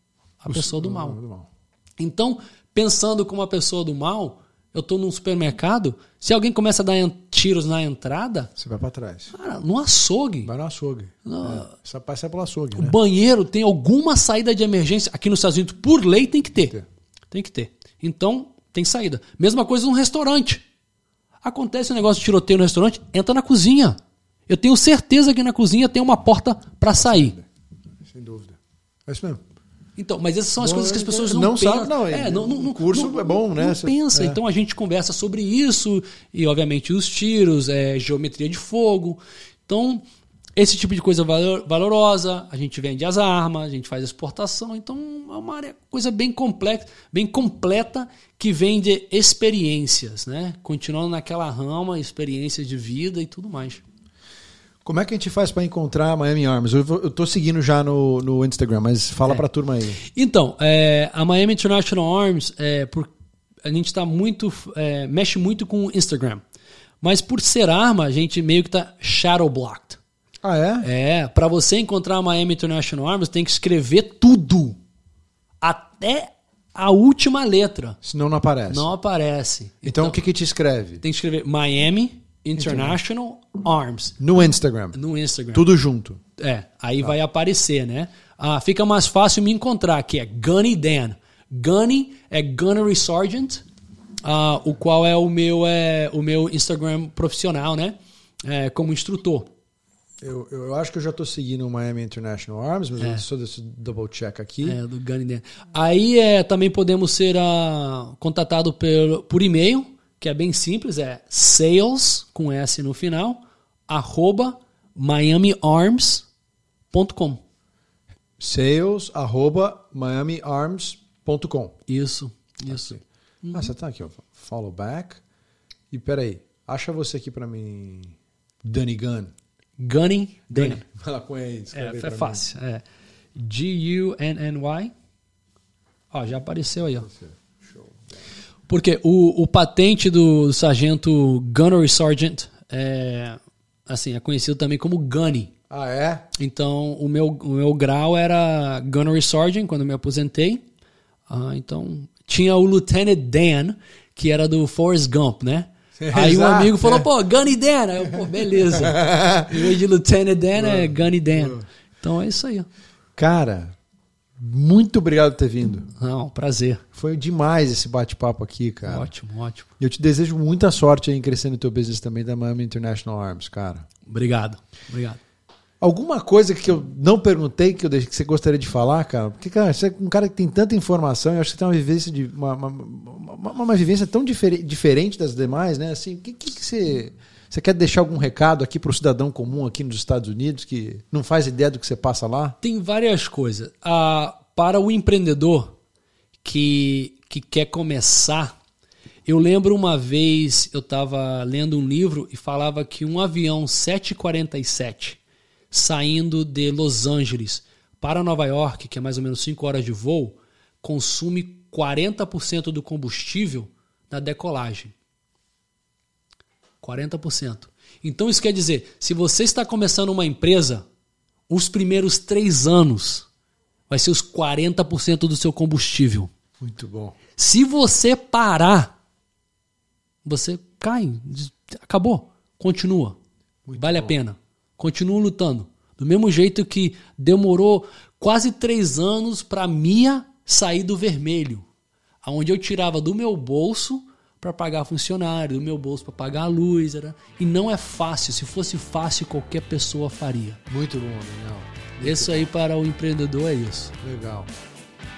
a pessoa do mal. do mal. Então, pensando como a pessoa do mal, eu estou num supermercado, se alguém começa a dar tiros na entrada. Você vai para trás. Cara, no açougue. Vai no açougue. No... É, você passa pelo açougue. O né? banheiro tem alguma saída de emergência. Aqui nos Estados Unidos, por lei, tem que ter. Tem que ter. Tem que ter. Então, tem saída. Mesma coisa num restaurante. Acontece um negócio de tiroteio no restaurante, entra na cozinha. eu tenho certeza que na cozinha tem uma porta para sair. Sem dúvida. É isso mesmo. Então, mas essas são as Bom, coisas que as é- pessoas é- não, não pensam. sabe, não, é- não, não, o curso não- é bom, né? Não pensa. é. Então a gente conversa sobre isso e, obviamente, os tiros, é, geometria de fogo. Então, esse tipo de coisa valor- valorosa, a gente vende as armas, a gente faz exportação. Então, é uma área, coisa bem complexa, bem completa que vende experiências, né? Continuando naquela rama, experiências de vida e tudo mais. Como é que a gente faz para encontrar a Miami Arms? Eu, vou- eu tô seguindo já no, no Instagram, mas fala É. pra turma aí. Então, é, a Miami International Arms, é, por, a gente tá muito, é, mexe muito com o Instagram. Mas por ser arma, a gente meio que tá shadow blocked. Ah, é? É, para você encontrar a Miami International Arms, tem que escrever tudo. Até a última letra. Senão não aparece. Não aparece. Então, o que que te escreve? Tem que escrever Miami International Arms No Instagram. no Instagram. Tudo junto. É, aí vai aparecer, né? Ah, fica mais fácil me encontrar, que é Gunny Dan. Gunny é Gunnery Sergeant, ah, o qual é o meu, é o meu Instagram profissional, né? É, como instrutor. Eu, eu acho que eu já tô seguindo o Miami International Arms, mas eu só desse double check aqui. É, do Gunny Dan. Aí é, também podemos ser ah, contatado por e-mail, que é bem simples, é sales, com S no final, arroba miamiarms.com. Sales arroba miamiarms.com. Isso, isso. Ah, você tá aqui, ó. Follow back. E peraí, acha você aqui pra mim, Danny Gunn. Gunny Dan. Vai lá com ele. É, é fácil. É. G-U-N-N-Y. Ó, já apareceu aí, ó. Show. Porque o, o patente do sargento Gunnery Sergeant é, assim, é conhecido também como Gunny. Ah, é? Então, o meu, o meu grau era Gunnery Sergeant quando eu me aposentei. Ah, então, tinha o Lieutenant Dan, que era do Forrest Gump, né? [laughs] Aí um Exato, amigo falou, é. pô, Gunny Dan. Aí eu, pô, beleza. [laughs] em vez de Lieutenant Dan, é Gunny Dan. Então é isso aí. ó. Cara, muito obrigado por ter vindo. Não, prazer. Foi demais esse bate-papo aqui, cara. Ótimo, ótimo. E eu te desejo muita sorte aí em crescer no teu business também da Miami International Arms, cara. Obrigado. Obrigado. Alguma coisa que eu não perguntei que, eu deixei, que você gostaria de falar, cara? Porque, cara, você é um cara que tem tanta informação, eu acho que você tem uma vivência de. uma, uma, uma, uma vivência tão difere, diferente das demais, né? Assim, o que, que, que você. Você quer deixar algum recado aqui para o cidadão comum aqui nos Estados Unidos que não faz ideia do que você passa lá? Tem várias coisas. Ah, para o empreendedor que, que quer começar, eu lembro uma vez eu estava lendo um livro e falava que um avião 747 saindo de Los Angeles para Nova York, que é mais ou menos 5 horas de voo, consome 40% do combustível na decolagem. 40%. Então isso quer dizer, se você está começando uma empresa, os primeiros três anos vai ser os 40% do seu combustível. Muito bom. Se você parar, você cai, acabou, continua, Muito vale a bom. pena, continua lutando. Do mesmo jeito que demorou quase três anos para Mia sair do vermelho, aonde eu tirava do meu bolso para pagar funcionário, do meu bolso para pagar a luz, era... e não é fácil. Se fosse fácil, qualquer pessoa faria. Muito bom, legal. Isso aí para o empreendedor é isso. Legal.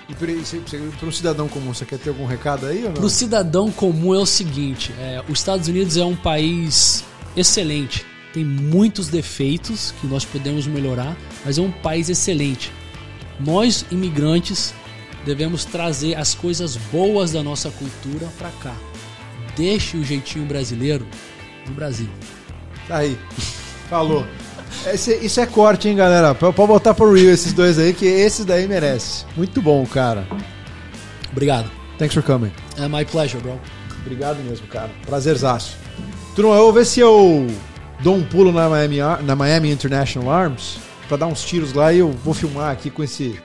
E para o cidadão comum, você quer ter algum recado aí ou não? Para o cidadão comum é o seguinte: é, os Estados Unidos é um país excelente, tem muitos defeitos que nós podemos melhorar, mas é um país excelente. Nós, imigrantes, devemos trazer as coisas boas da nossa cultura para cá. Deixe o jeitinho brasileiro no Brasil. Tá aí. Falou. Esse- isso é corte, hein, galera? Pode botar pro Real esses dois aí, que esses daí merece. Muito bom, cara. Obrigado. Thanks for coming. É my pleasure, bro. Obrigado mesmo, cara. Prazerzaço. Turma, eu vou ver se eu dou um pulo na Miami, na Miami International Arms pra dar uns tiros lá e eu vou filmar aqui com esse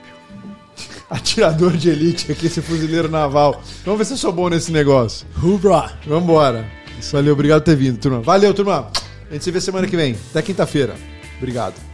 atirador de elite aqui, esse fuzileiro naval. Vamos ver se eu sou bom nesse negócio. Hoorah! Vambora. Valeu, obrigado por ter vindo, turma. Valeu, turma. A gente se vê semana que vem. Até quinta-feira. Obrigado.